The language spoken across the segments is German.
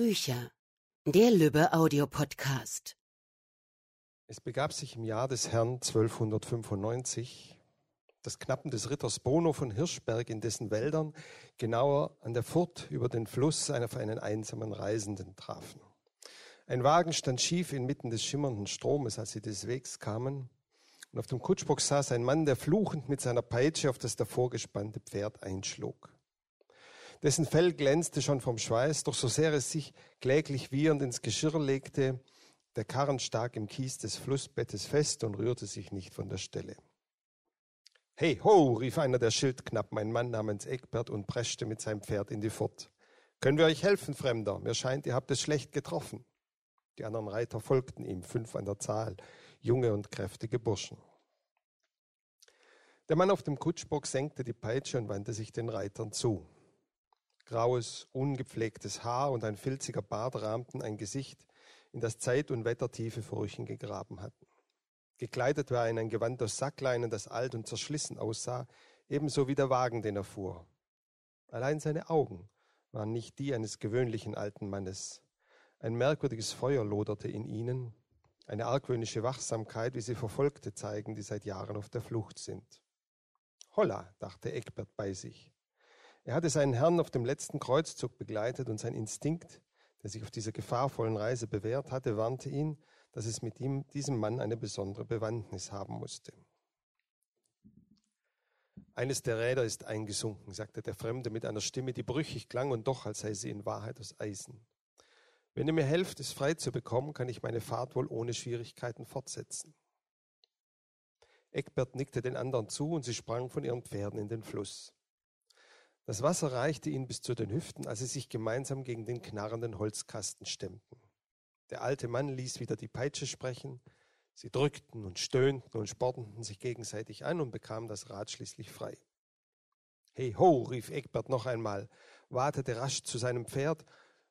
Bücher. Der Lübbe Audiopodcast. Es begab sich im Jahr des Herrn 1295, das Knappen des Ritters Bono von Hirschberg in dessen Wäldern, genauer an der Furt über den Fluss, auf einen einsamen Reisenden trafen. Ein Wagen stand schief inmitten des schimmernden Stromes, als sie des Wegs kamen, und auf dem Kutschbock saß ein Mann, der fluchend mit seiner Peitsche auf das davor gespannte Pferd einschlug. Dessen Fell glänzte schon vom Schweiß, doch so sehr es sich kläglich wiehernd ins Geschirr legte, der Karren stak im Kies des Flussbettes fest und rührte sich nicht von der Stelle. Hey, ho, rief einer der Schildknappen, ein Mann namens Eckbert, und preschte mit seinem Pferd in die Furt. Können wir euch helfen, Fremder? Mir scheint, ihr habt es schlecht getroffen. Die anderen Reiter folgten ihm, fünf an der Zahl, junge und kräftige Burschen. Der Mann auf dem Kutschbock senkte die Peitsche und wandte sich den Reitern zu. Graues, ungepflegtes Haar und ein filziger Bart rahmten ein Gesicht, in das Zeit und Wetter tiefe Furchen gegraben hatten. Gekleidet war er in ein Gewand aus Sackleinen, das alt und zerschlissen aussah, ebenso wie der Wagen, den er fuhr. Allein seine Augen waren nicht die eines gewöhnlichen alten Mannes. Ein merkwürdiges Feuer loderte in ihnen, eine argwöhnische Wachsamkeit, wie sie Verfolgte zeigen, die seit Jahren auf der Flucht sind. Holla, dachte Eckbert bei sich. Er hatte seinen Herrn auf dem letzten Kreuzzug begleitet und sein Instinkt, der sich auf dieser gefahrvollen Reise bewährt hatte, warnte ihn, dass es mit ihm, diesem Mann eine besondere Bewandtnis haben musste. Eines der Räder ist eingesunken, sagte der Fremde mit einer Stimme, die brüchig klang und doch, als sei sie in Wahrheit aus Eisen. Wenn ihr mir helft, es frei zu bekommen, kann ich meine Fahrt wohl ohne Schwierigkeiten fortsetzen. Eckbert nickte den anderen zu und sie sprangen von ihren Pferden in den Fluss. Das Wasser reichte ihnen bis zu den Hüften, als sie sich gemeinsam gegen den knarrenden Holzkasten stemmten. Der alte Mann ließ wieder die Peitsche sprechen. Sie drückten und stöhnten und sporteten sich gegenseitig an und bekamen das Rad schließlich frei. Hey ho, rief Egbert noch einmal, wartete rasch zu seinem Pferd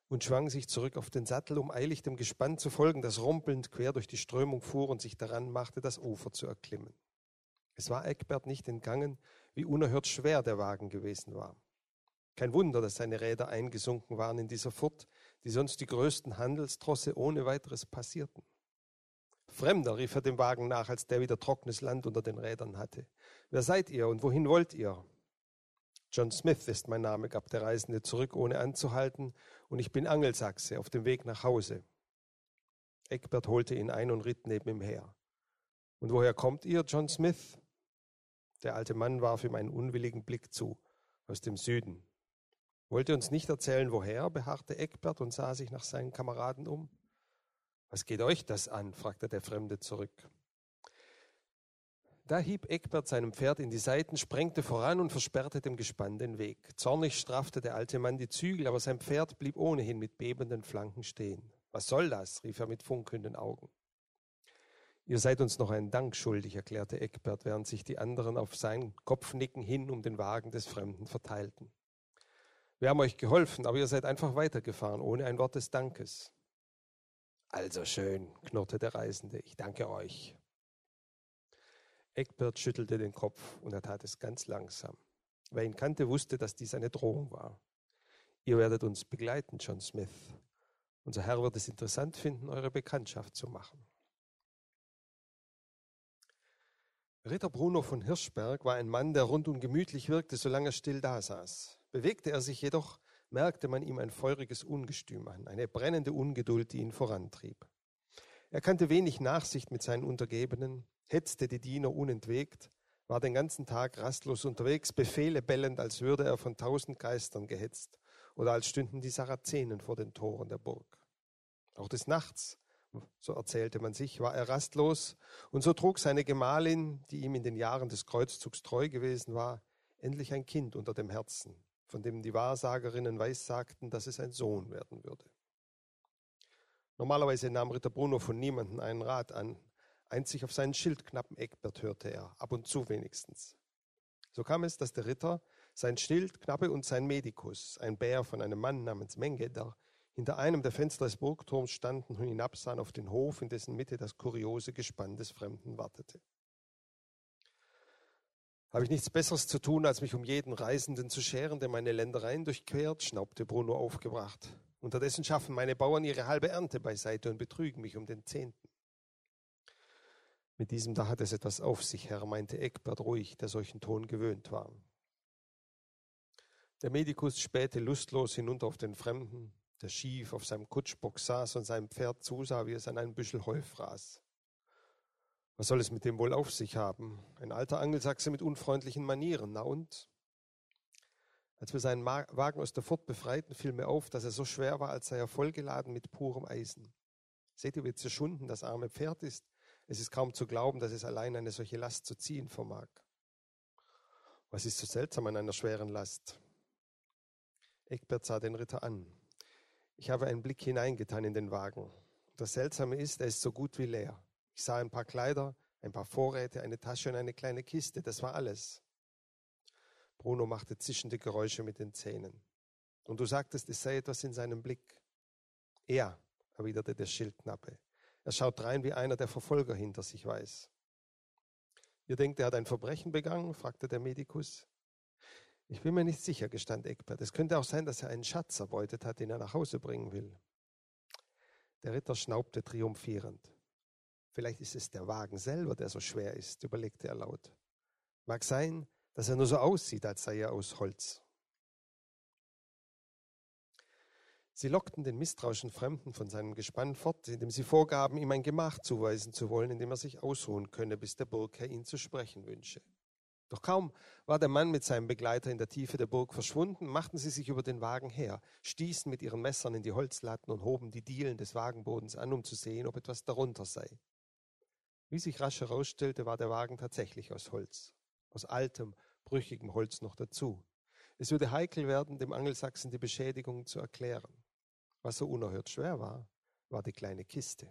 und schwang sich zurück auf den Sattel, um eilig dem Gespann zu folgen, das rumpelnd quer durch die Strömung fuhr und sich daran machte, das Ufer zu erklimmen. Es war Egbert nicht entgangen, wie unerhört schwer der Wagen gewesen war. Kein Wunder, dass seine Räder eingesunken waren in dieser Furt, die sonst die größten Handelstrosse ohne weiteres passierten. Fremder, rief er dem Wagen nach, als der wieder trockenes Land unter den Rädern hatte. Wer seid ihr und wohin wollt ihr? John Smith ist mein Name, gab der Reisende zurück, ohne anzuhalten, und ich bin Angelsachse auf dem Weg nach Hause. Eckbert holte ihn ein und ritt neben ihm her. Und woher kommt ihr, John Smith? Der alte Mann warf ihm einen unwilligen Blick zu. Aus dem Süden. Wollte uns nicht erzählen, woher, beharrte Eckbert und sah sich nach seinen Kameraden um. Was geht euch das an? fragte der Fremde zurück. Da hieb Eckbert seinem Pferd in die Seiten, sprengte voran und versperrte dem Gespann den Weg. Zornig straffte der alte Mann die Zügel, aber sein Pferd blieb ohnehin mit bebenden Flanken stehen. Was soll das? rief er mit funkelnden Augen. Ihr seid uns noch einen Dank schuldig, erklärte Eckbert, während sich die anderen auf sein Kopfnicken hin um den Wagen des Fremden verteilten. Wir haben euch geholfen, aber ihr seid einfach weitergefahren, ohne ein Wort des Dankes. Also schön, knurrte der Reisende, ich danke euch. Eckbert schüttelte den Kopf und er tat es ganz langsam. Wer ihn kannte, wusste, dass dies eine Drohung war. Ihr werdet uns begleiten, John Smith. Unser Herr wird es interessant finden, eure Bekanntschaft zu machen. Ritter Bruno von Hirschberg war ein Mann, der rund und gemütlich wirkte, solange er still dasaß. Bewegte er sich jedoch, merkte man ihm ein feuriges Ungestüm an, eine brennende Ungeduld, die ihn vorantrieb. Er kannte wenig Nachsicht mit seinen Untergebenen, hetzte die Diener unentwegt, war den ganzen Tag rastlos unterwegs, Befehle bellend, als würde er von tausend Geistern gehetzt oder als stünden die Sarazenen vor den Toren der Burg. Auch des Nachts, so erzählte man sich, war er rastlos, und so trug seine Gemahlin, die ihm in den Jahren des Kreuzzugs treu gewesen war, endlich ein Kind unter dem Herzen, von dem die Wahrsagerinnen weissagten, dass es ein Sohn werden würde. Normalerweise nahm Ritter Bruno von niemanden einen Rat an, einzig auf seinen Schildknappen Eckbert hörte er, ab und zu wenigstens. So kam es, dass der Ritter sein Schildknappe und sein Medikus, ein Bär von einem Mann namens Menge, der hinter einem der Fenster des Burgturms standen und hinabsahen auf den Hof, in dessen Mitte das kuriose Gespann des Fremden wartete. Habe ich nichts Besseres zu tun, als mich um jeden Reisenden zu scheren, der meine Ländereien durchquert? schnaubte Bruno aufgebracht. Unterdessen schaffen meine Bauern ihre halbe Ernte beiseite und betrügen mich um den Zehnten. Mit diesem da hat es etwas auf sich, Herr, meinte Eckbert ruhig, der solchen Ton gewöhnt war. Der Medikus spähte lustlos hinunter auf den Fremden, der schief auf seinem Kutschbock saß und seinem Pferd zusah, wie es an einem Büschel Heu fraß. Was soll es mit dem wohl auf sich haben? Ein alter Angelsachse mit unfreundlichen Manieren, na und? Als wir seinen Wagen aus der Furt befreiten, fiel mir auf, dass er so schwer war, als sei er vollgeladen mit purem Eisen. Seht ihr, wie zerschunden das arme Pferd ist? Es ist kaum zu glauben, dass es allein eine solche Last zu ziehen vermag. Was ist so seltsam an einer schweren Last? Eckbert sah den Ritter an. Ich habe einen Blick hineingetan in den Wagen. Das Seltsame ist, er ist so gut wie leer. Ich sah ein paar Kleider, ein paar Vorräte, eine Tasche und eine kleine Kiste. Das war alles. Bruno machte zischende Geräusche mit den Zähnen. Und du sagtest, es sei etwas in seinem Blick. Er, erwiderte der Schildknappe. Er schaut rein wie einer, der Verfolger hinter sich weiß. Ihr denkt, er hat ein Verbrechen begangen? fragte der Medikus. Ich bin mir nicht sicher, gestand Eckbert. Es könnte auch sein, dass er einen Schatz erbeutet hat, den er nach Hause bringen will. Der Ritter schnaubte triumphierend. Vielleicht ist es der Wagen selber, der so schwer ist, überlegte er laut. Mag sein, dass er nur so aussieht, als sei er aus Holz. Sie lockten den misstrauischen Fremden von seinem Gespann fort, indem sie vorgaben, ihm ein Gemach zuweisen zu wollen, in dem er sich ausruhen könne, bis der Burgherr ihn zu sprechen wünsche. Doch kaum war der Mann mit seinem Begleiter in der Tiefe der Burg verschwunden, machten sie sich über den Wagen her, stießen mit ihren Messern in die Holzlatten und hoben die Dielen des Wagenbodens an, um zu sehen, ob etwas darunter sei. Wie sich rasch herausstellte, war der Wagen tatsächlich aus Holz aus altem, brüchigem Holz noch dazu. Es würde heikel werden, dem Angelsachsen die Beschädigung zu erklären. Was so unerhört schwer war, war die kleine Kiste.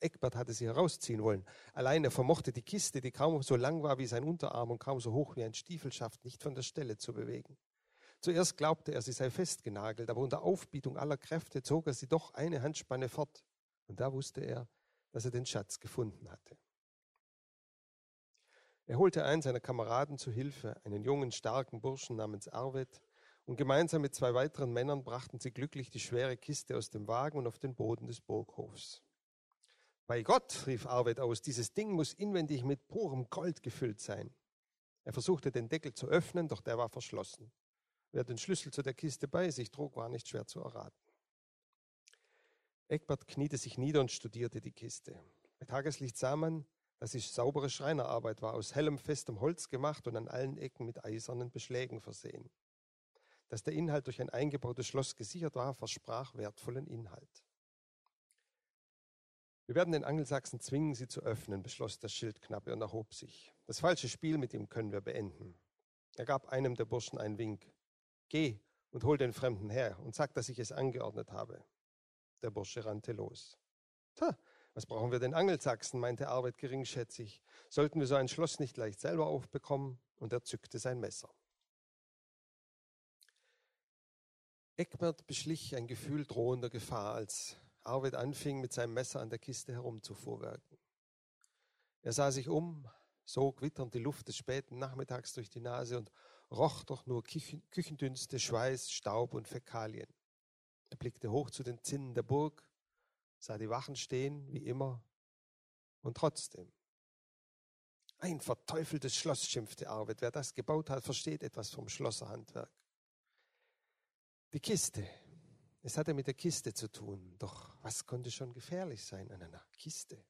Eckbert hatte sie herausziehen wollen. Allein er vermochte die Kiste, die kaum so lang war wie sein Unterarm und kaum so hoch wie ein Stiefelschaft, nicht von der Stelle zu bewegen. Zuerst glaubte er, sie sei festgenagelt, aber unter Aufbietung aller Kräfte zog er sie doch eine Handspanne fort. Und da wusste er, dass er den Schatz gefunden hatte. Er holte einen seiner Kameraden zu Hilfe, einen jungen, starken Burschen namens Arvid, und gemeinsam mit zwei weiteren Männern brachten sie glücklich die schwere Kiste aus dem Wagen und auf den Boden des Burghofs. Bei Gott, rief Arvid aus, dieses Ding muss inwendig mit purem Gold gefüllt sein. Er versuchte den Deckel zu öffnen, doch der war verschlossen. Wer den Schlüssel zu der Kiste bei sich trug, war nicht schwer zu erraten. Eckbert kniete sich nieder und studierte die Kiste. Bei Tageslicht sah man, dass es saubere Schreinerarbeit war, aus hellem, festem Holz gemacht und an allen Ecken mit eisernen Beschlägen versehen. Dass der Inhalt durch ein eingebautes Schloss gesichert war, versprach wertvollen Inhalt. Wir werden den Angelsachsen zwingen, sie zu öffnen, beschloss der Schildknappe und erhob sich. Das falsche Spiel mit ihm können wir beenden. Er gab einem der Burschen einen Wink. Geh und hol den Fremden her und sag, dass ich es angeordnet habe. Der Bursche rannte los. Tja, was brauchen wir den Angelsachsen, meinte Arvid geringschätzig. Sollten wir so ein Schloss nicht leicht selber aufbekommen? Und er zückte sein Messer. Eckbert beschlich ein Gefühl drohender Gefahr, als Arvid anfing, mit seinem Messer an der Kiste herumzufuhrwerken. Er sah sich um, sog witternd die Luft des späten Nachmittags durch die Nase und roch doch nur Küchendünste, Schweiß, Staub und Fäkalien. Er blickte hoch zu den Zinnen der Burg, sah die Wachen stehen, wie immer, und trotzdem. Ein verteufeltes Schloss, schimpfte Arvid. Wer das gebaut hat, versteht etwas vom Schlosserhandwerk. Die Kiste. Es hatte mit der Kiste zu tun. Doch was konnte schon gefährlich sein an einer Kiste?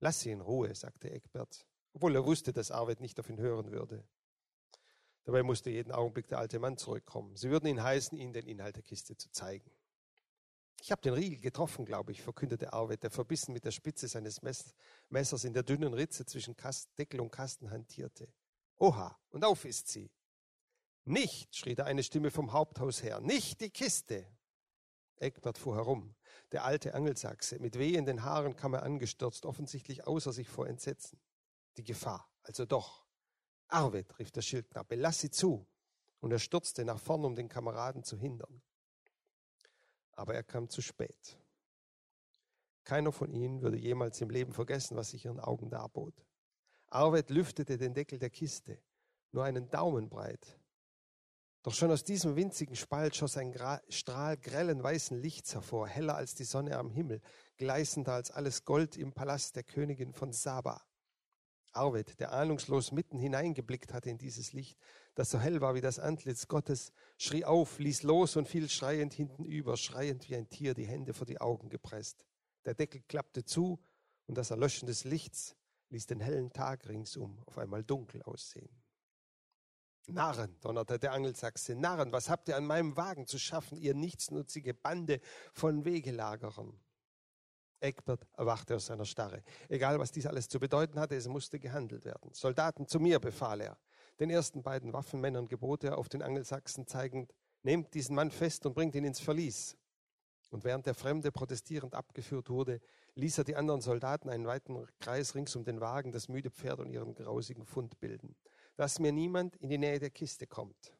Lass sie in Ruhe, sagte Eckbert, obwohl er wusste, dass Arvid nicht auf ihn hören würde. Dabei musste jeden Augenblick der alte Mann zurückkommen. Sie würden ihn heißen, ihnen den Inhalt der Kiste zu zeigen. Ich habe den Riegel getroffen, glaube ich, verkündete Arvid, der verbissen mit der Spitze seines Messers in der dünnen Ritze zwischen Deckel und Kasten hantierte. Oha, und auf ist sie. Nicht, schrie da eine Stimme vom Haupthaus her, nicht die Kiste. Eckbert fuhr herum. Der alte Angelsachse, mit wehenden Haaren kam er angestürzt, offensichtlich außer sich vor Entsetzen. Die Gefahr, also doch. Arvid, rief der Schildknappe, lass sie zu. Und er stürzte nach vorn, um den Kameraden zu hindern aber er kam zu spät. Keiner von ihnen würde jemals im Leben vergessen, was sich ihren Augen darbot. Arvid lüftete den Deckel der Kiste, nur einen Daumen breit. Doch schon aus diesem winzigen Spalt schoss ein Gra Strahl grellen weißen Lichts hervor, heller als die Sonne am Himmel, gleißender als alles Gold im Palast der Königin von Saba. Arvid, der ahnungslos mitten hineingeblickt hatte in dieses Licht, das so hell war wie das Antlitz Gottes, schrie auf, ließ los und fiel schreiend hintenüber, schreiend wie ein Tier, die Hände vor die Augen gepresst. Der Deckel klappte zu und das Erlöschen des Lichts ließ den hellen Tag ringsum auf einmal dunkel aussehen. Narren, donnerte der Angelsachse, Narren, was habt ihr an meinem Wagen zu schaffen, ihr nichtsnutzige Bande von Wegelagerern? Egbert erwachte aus seiner Starre. Egal, was dies alles zu bedeuten hatte, es musste gehandelt werden. Soldaten zu mir, befahl er. Den ersten beiden Waffenmännern gebot er, auf den Angelsachsen zeigend, nehmt diesen Mann fest und bringt ihn ins Verlies. Und während der Fremde protestierend abgeführt wurde, ließ er die anderen Soldaten einen weiten Kreis rings um den Wagen, das müde Pferd und ihren grausigen Fund bilden dass mir niemand in die Nähe der Kiste kommt.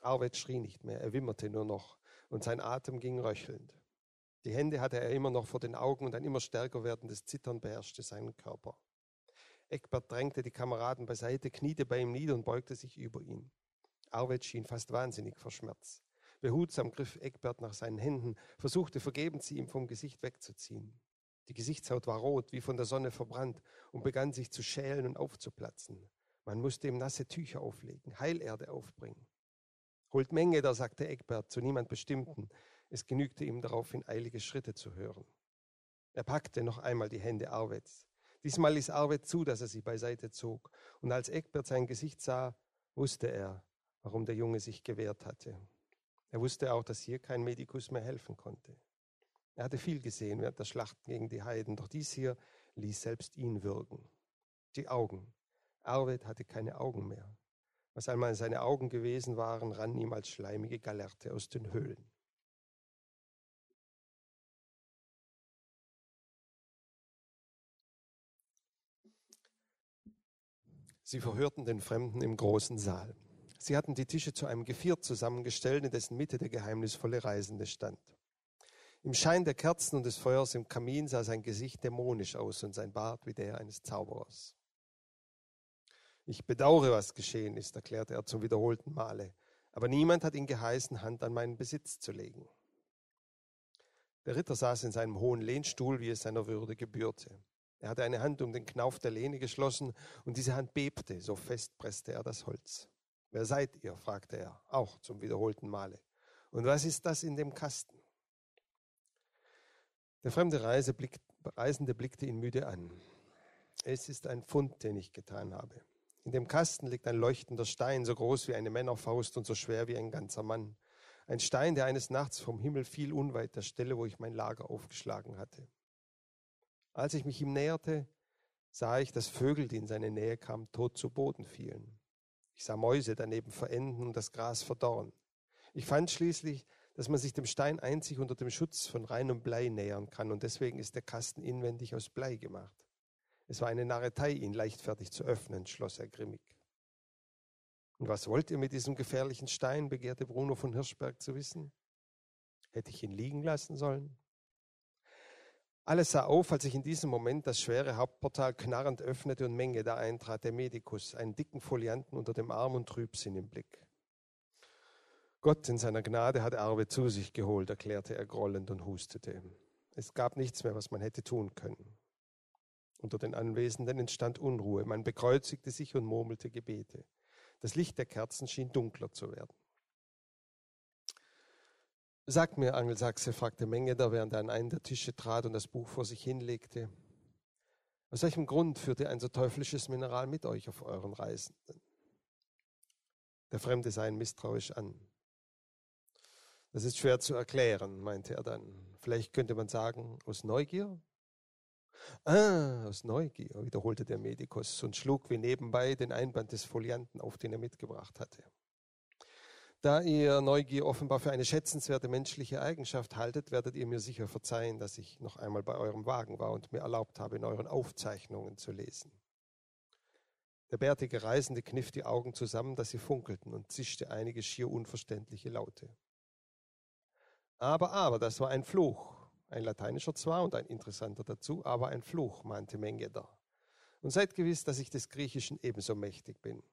Arvid schrie nicht mehr, er wimmerte nur noch und sein Atem ging röchelnd. Die Hände hatte er immer noch vor den Augen und ein immer stärker werdendes Zittern beherrschte seinen Körper. Eckbert drängte die Kameraden beiseite, kniete bei ihm nieder und beugte sich über ihn. Arvid schien fast wahnsinnig vor Schmerz. Behutsam griff Eckbert nach seinen Händen, versuchte vergebens, sie ihm vom Gesicht wegzuziehen. Die Gesichtshaut war rot, wie von der Sonne verbrannt, und begann sich zu schälen und aufzuplatzen. Man musste ihm nasse Tücher auflegen, Heilerde aufbringen. Holt Menge, da sagte Egbert zu niemand Bestimmten. Es genügte ihm daraufhin eilige Schritte zu hören. Er packte noch einmal die Hände Arweds. Diesmal ließ Arwed zu, dass er sie beiseite zog. Und als Egbert sein Gesicht sah, wusste er, warum der Junge sich gewehrt hatte. Er wusste auch, dass hier kein Medikus mehr helfen konnte. Er hatte viel gesehen während der Schlachten gegen die Heiden, doch dies hier ließ selbst ihn würgen. Die Augen, Arvid hatte keine Augen mehr. Was einmal seine Augen gewesen waren, rann ihm als schleimige Galerte aus den Höhlen. Sie verhörten den Fremden im großen Saal. Sie hatten die Tische zu einem Geviert zusammengestellt, in dessen Mitte der geheimnisvolle Reisende stand. Im Schein der Kerzen und des Feuers im Kamin sah sein Gesicht dämonisch aus und sein Bart wie der eines Zauberers. Ich bedauere, was geschehen ist, erklärte er zum wiederholten Male, aber niemand hat ihn geheißen, Hand an meinen Besitz zu legen. Der Ritter saß in seinem hohen Lehnstuhl, wie es seiner Würde gebührte. Er hatte eine Hand um den Knauf der Lehne geschlossen und diese Hand bebte, so fest presste er das Holz. Wer seid ihr? fragte er, auch zum wiederholten Male. Und was ist das in dem Kasten? Der fremde Reisende blickte ihn müde an. Es ist ein Fund, den ich getan habe. In dem Kasten liegt ein leuchtender Stein, so groß wie eine Männerfaust und so schwer wie ein ganzer Mann. Ein Stein, der eines Nachts vom Himmel fiel, unweit der Stelle, wo ich mein Lager aufgeschlagen hatte. Als ich mich ihm näherte, sah ich, dass Vögel, die in seine Nähe kamen, tot zu Boden fielen. Ich sah Mäuse daneben verenden und das Gras verdorren. Ich fand schließlich, dass man sich dem Stein einzig unter dem Schutz von reinem Blei nähern kann, und deswegen ist der Kasten inwendig aus Blei gemacht. Es war eine Narretei, ihn leichtfertig zu öffnen, schloss er grimmig. Und was wollt ihr mit diesem gefährlichen Stein? begehrte Bruno von Hirschberg zu wissen. Hätte ich ihn liegen lassen sollen? Alles sah auf, als ich in diesem Moment das schwere Hauptportal knarrend öffnete und Menge da eintrat, der Medikus, einen dicken Folianten unter dem Arm und Trübsinn im Blick. Gott in seiner Gnade hat Arbe zu sich geholt, erklärte er grollend und hustete. Es gab nichts mehr, was man hätte tun können. Unter den Anwesenden entstand Unruhe. Man bekreuzigte sich und murmelte Gebete. Das Licht der Kerzen schien dunkler zu werden. Sagt mir, Angelsachse, fragte Mengeder, während er an einen der Tische trat und das Buch vor sich hinlegte, aus welchem Grund führt ihr ein so teuflisches Mineral mit euch auf euren Reisen? Der Fremde sah ihn misstrauisch an. Das ist schwer zu erklären, meinte er dann. Vielleicht könnte man sagen, aus Neugier? Ah, aus Neugier, wiederholte der Medikus und schlug wie nebenbei den Einband des Folianten auf, den er mitgebracht hatte. Da ihr Neugier offenbar für eine schätzenswerte menschliche Eigenschaft haltet, werdet ihr mir sicher verzeihen, dass ich noch einmal bei eurem Wagen war und mir erlaubt habe, in euren Aufzeichnungen zu lesen. Der bärtige Reisende kniff die Augen zusammen, dass sie funkelten und zischte einige schier unverständliche Laute. Aber, aber, das war ein Fluch, ein lateinischer zwar und ein interessanter dazu, aber ein Fluch, mahnte Mengeder. Und seid gewiss, dass ich des Griechischen ebenso mächtig bin.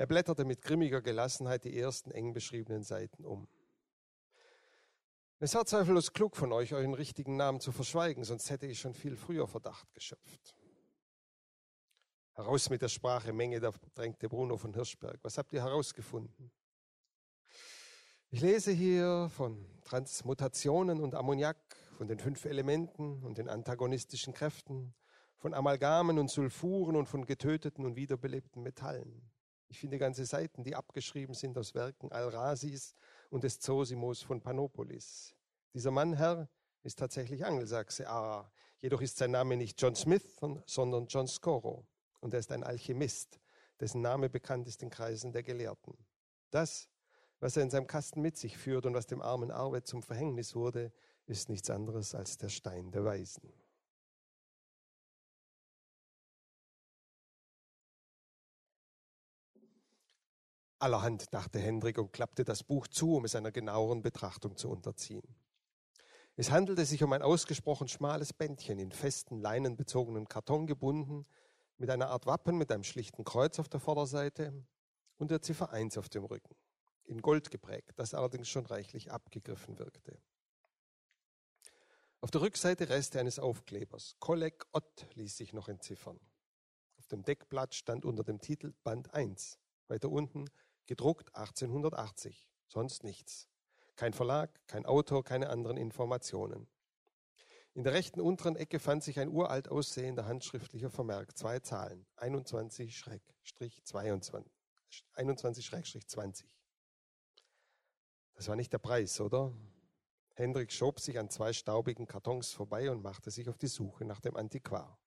Er blätterte mit grimmiger Gelassenheit die ersten eng beschriebenen Seiten um. Es war zweifellos klug von euch, euren richtigen Namen zu verschweigen, sonst hätte ich schon viel früher Verdacht geschöpft. Heraus mit der Sprache, Menge, da drängte Bruno von Hirschberg. Was habt ihr herausgefunden? Ich lese hier von Transmutationen und Ammoniak, von den fünf Elementen und den antagonistischen Kräften, von Amalgamen und Sulfuren und von getöteten und wiederbelebten Metallen. Ich finde ganze Seiten, die abgeschrieben sind aus Werken Al-Rasis und des Zosimos von Panopolis. Dieser Mann, Herr, ist tatsächlich Angelsachse, ah, jedoch ist sein Name nicht John Smith, sondern John Scoro. Und er ist ein Alchemist, dessen Name bekannt ist in Kreisen der Gelehrten. Das, was er in seinem Kasten mit sich führt und was dem armen Arvid zum Verhängnis wurde, ist nichts anderes als der Stein der Weisen. Allerhand, dachte Hendrik und klappte das Buch zu, um es einer genaueren Betrachtung zu unterziehen. Es handelte sich um ein ausgesprochen schmales Bändchen, in festen, leinenbezogenen Karton gebunden, mit einer Art Wappen mit einem schlichten Kreuz auf der Vorderseite und der Ziffer 1 auf dem Rücken, in Gold geprägt, das allerdings schon reichlich abgegriffen wirkte. Auf der Rückseite Reste eines Aufklebers. Kolleg Ott ließ sich noch entziffern. Auf dem Deckblatt stand unter dem Titel Band 1. Weiter unten gedruckt 1880, sonst nichts. Kein Verlag, kein Autor, keine anderen Informationen. In der rechten unteren Ecke fand sich ein uralt aussehender handschriftlicher Vermerk, zwei Zahlen, 21-22. 21-20. Das war nicht der Preis, oder? Hendrik schob sich an zwei staubigen Kartons vorbei und machte sich auf die Suche nach dem Antiquar.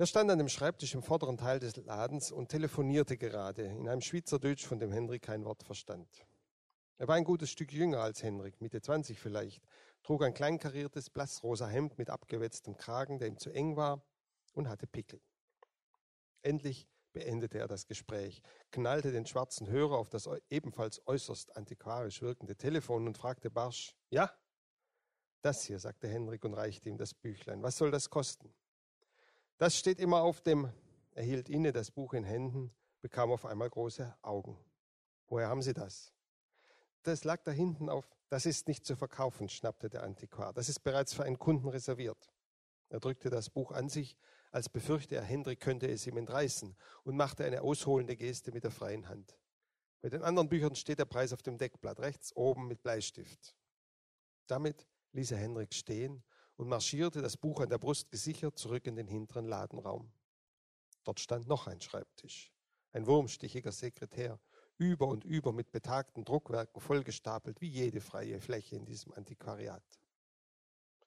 Er stand an dem Schreibtisch im vorderen Teil des Ladens und telefonierte gerade in einem Schweizerdeutsch, von dem Henrik kein Wort verstand. Er war ein gutes Stück jünger als Henrik, Mitte 20 vielleicht, trug ein kleinkariertes, blassrosa Hemd mit abgewetztem Kragen, der ihm zu eng war, und hatte Pickel. Endlich beendete er das Gespräch, knallte den schwarzen Hörer auf das ebenfalls äußerst antiquarisch wirkende Telefon und fragte barsch, ja? Das hier, sagte Henrik und reichte ihm das Büchlein. Was soll das kosten? Das steht immer auf dem, er hielt inne, das Buch in Händen, bekam auf einmal große Augen. Woher haben Sie das? Das lag da hinten auf, das ist nicht zu verkaufen, schnappte der Antiquar. Das ist bereits für einen Kunden reserviert. Er drückte das Buch an sich, als befürchte er, Hendrik könnte es ihm entreißen und machte eine ausholende Geste mit der freien Hand. Bei den anderen Büchern steht der Preis auf dem Deckblatt, rechts oben mit Bleistift. Damit ließ er Hendrik stehen und marschierte, das Buch an der Brust gesichert, zurück in den hinteren Ladenraum. Dort stand noch ein Schreibtisch, ein wurmstichiger Sekretär, über und über mit betagten Druckwerken vollgestapelt, wie jede freie Fläche in diesem Antiquariat.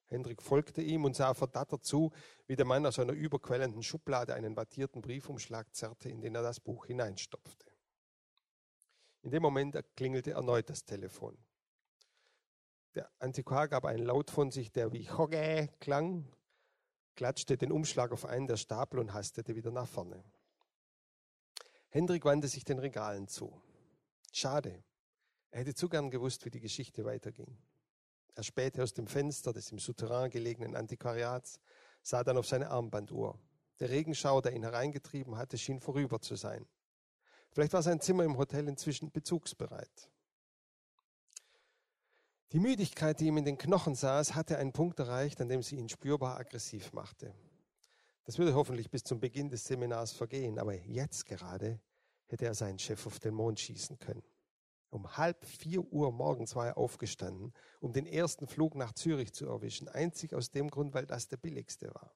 Hendrik folgte ihm und sah verdattert zu, wie der Mann aus einer überquellenden Schublade einen wattierten Briefumschlag zerrte, in den er das Buch hineinstopfte. In dem Moment klingelte erneut das Telefon. Der Antiquar gab einen Laut von sich, der wie Hogge klang, klatschte den Umschlag auf einen der Stapel und hastete wieder nach vorne. Hendrik wandte sich den Regalen zu. Schade. Er hätte zu gern gewusst, wie die Geschichte weiterging. Er spähte aus dem Fenster des im Souterrain gelegenen Antiquariats, sah dann auf seine Armbanduhr. Der Regenschauer, der ihn hereingetrieben hatte, schien vorüber zu sein. Vielleicht war sein Zimmer im Hotel inzwischen bezugsbereit. Die Müdigkeit, die ihm in den Knochen saß, hatte einen Punkt erreicht, an dem sie ihn spürbar aggressiv machte. Das würde hoffentlich bis zum Beginn des Seminars vergehen, aber jetzt gerade hätte er seinen Chef auf den Mond schießen können. Um halb vier Uhr morgens war er aufgestanden, um den ersten Flug nach Zürich zu erwischen, einzig aus dem Grund, weil das der billigste war.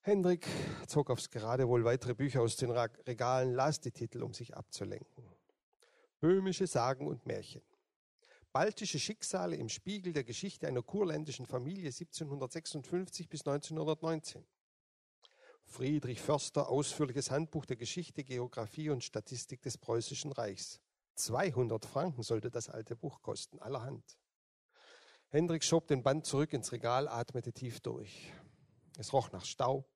Hendrik zog aufs Geradewohl weitere Bücher aus den Regalen, las die Titel, um sich abzulenken. Böhmische Sagen und Märchen. Baltische Schicksale im Spiegel der Geschichte einer kurländischen Familie 1756 bis 1919. Friedrich Förster Ausführliches Handbuch der Geschichte, Geographie und Statistik des Preußischen Reichs. 200 Franken sollte das alte Buch kosten, allerhand. Hendrik schob den Band zurück ins Regal, atmete tief durch. Es roch nach Staub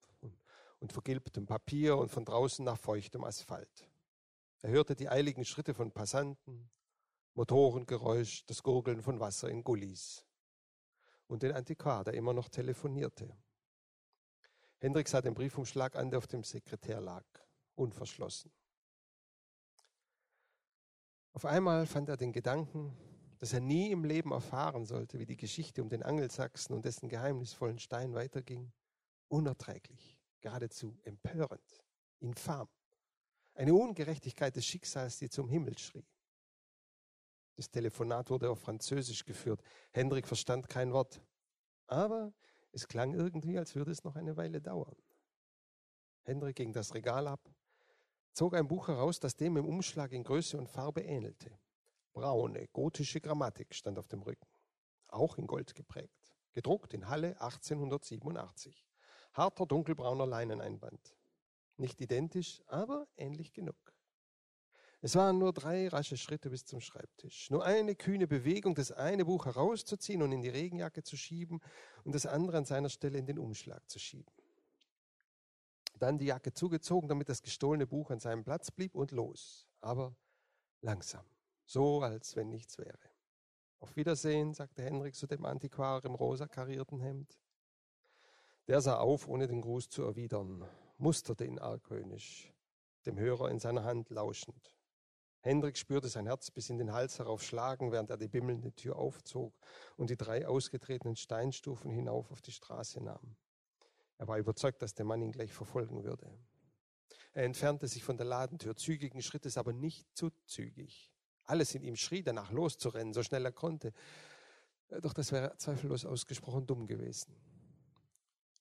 und vergilbtem Papier und von draußen nach feuchtem Asphalt. Er hörte die eiligen Schritte von Passanten, Motorengeräusch, das Gurgeln von Wasser in Gullis. Und den Antiquar, der immer noch telefonierte. Hendrik sah den Briefumschlag an, der auf dem Sekretär lag, unverschlossen. Auf einmal fand er den Gedanken, dass er nie im Leben erfahren sollte, wie die Geschichte um den Angelsachsen und dessen geheimnisvollen Stein weiterging, unerträglich, geradezu empörend, infam. Eine Ungerechtigkeit des Schicksals, die zum Himmel schrie. Das Telefonat wurde auf Französisch geführt. Hendrik verstand kein Wort. Aber es klang irgendwie, als würde es noch eine Weile dauern. Hendrik ging das Regal ab, zog ein Buch heraus, das dem im Umschlag in Größe und Farbe ähnelte. Braune, gotische Grammatik stand auf dem Rücken, auch in Gold geprägt, gedruckt in Halle 1887. Harter dunkelbrauner Leineneinband. Nicht identisch, aber ähnlich genug. Es waren nur drei rasche Schritte bis zum Schreibtisch. Nur eine kühne Bewegung, das eine Buch herauszuziehen und in die Regenjacke zu schieben und das andere an seiner Stelle in den Umschlag zu schieben. Dann die Jacke zugezogen, damit das gestohlene Buch an seinem Platz blieb und los. Aber langsam, so als wenn nichts wäre. Auf Wiedersehen, sagte Henrik zu dem Antiquar im rosa karierten Hemd. Der sah auf, ohne den Gruß zu erwidern, musterte ihn argwöhnisch, dem Hörer in seiner Hand lauschend. Hendrik spürte sein Herz bis in den Hals heraufschlagen, während er die bimmelnde Tür aufzog und die drei ausgetretenen Steinstufen hinauf auf die Straße nahm. Er war überzeugt, dass der Mann ihn gleich verfolgen würde. Er entfernte sich von der Ladentür zügigen Schrittes, aber nicht zu zügig. Alles in ihm schrie danach loszurennen, so schnell er konnte. Doch das wäre zweifellos ausgesprochen dumm gewesen.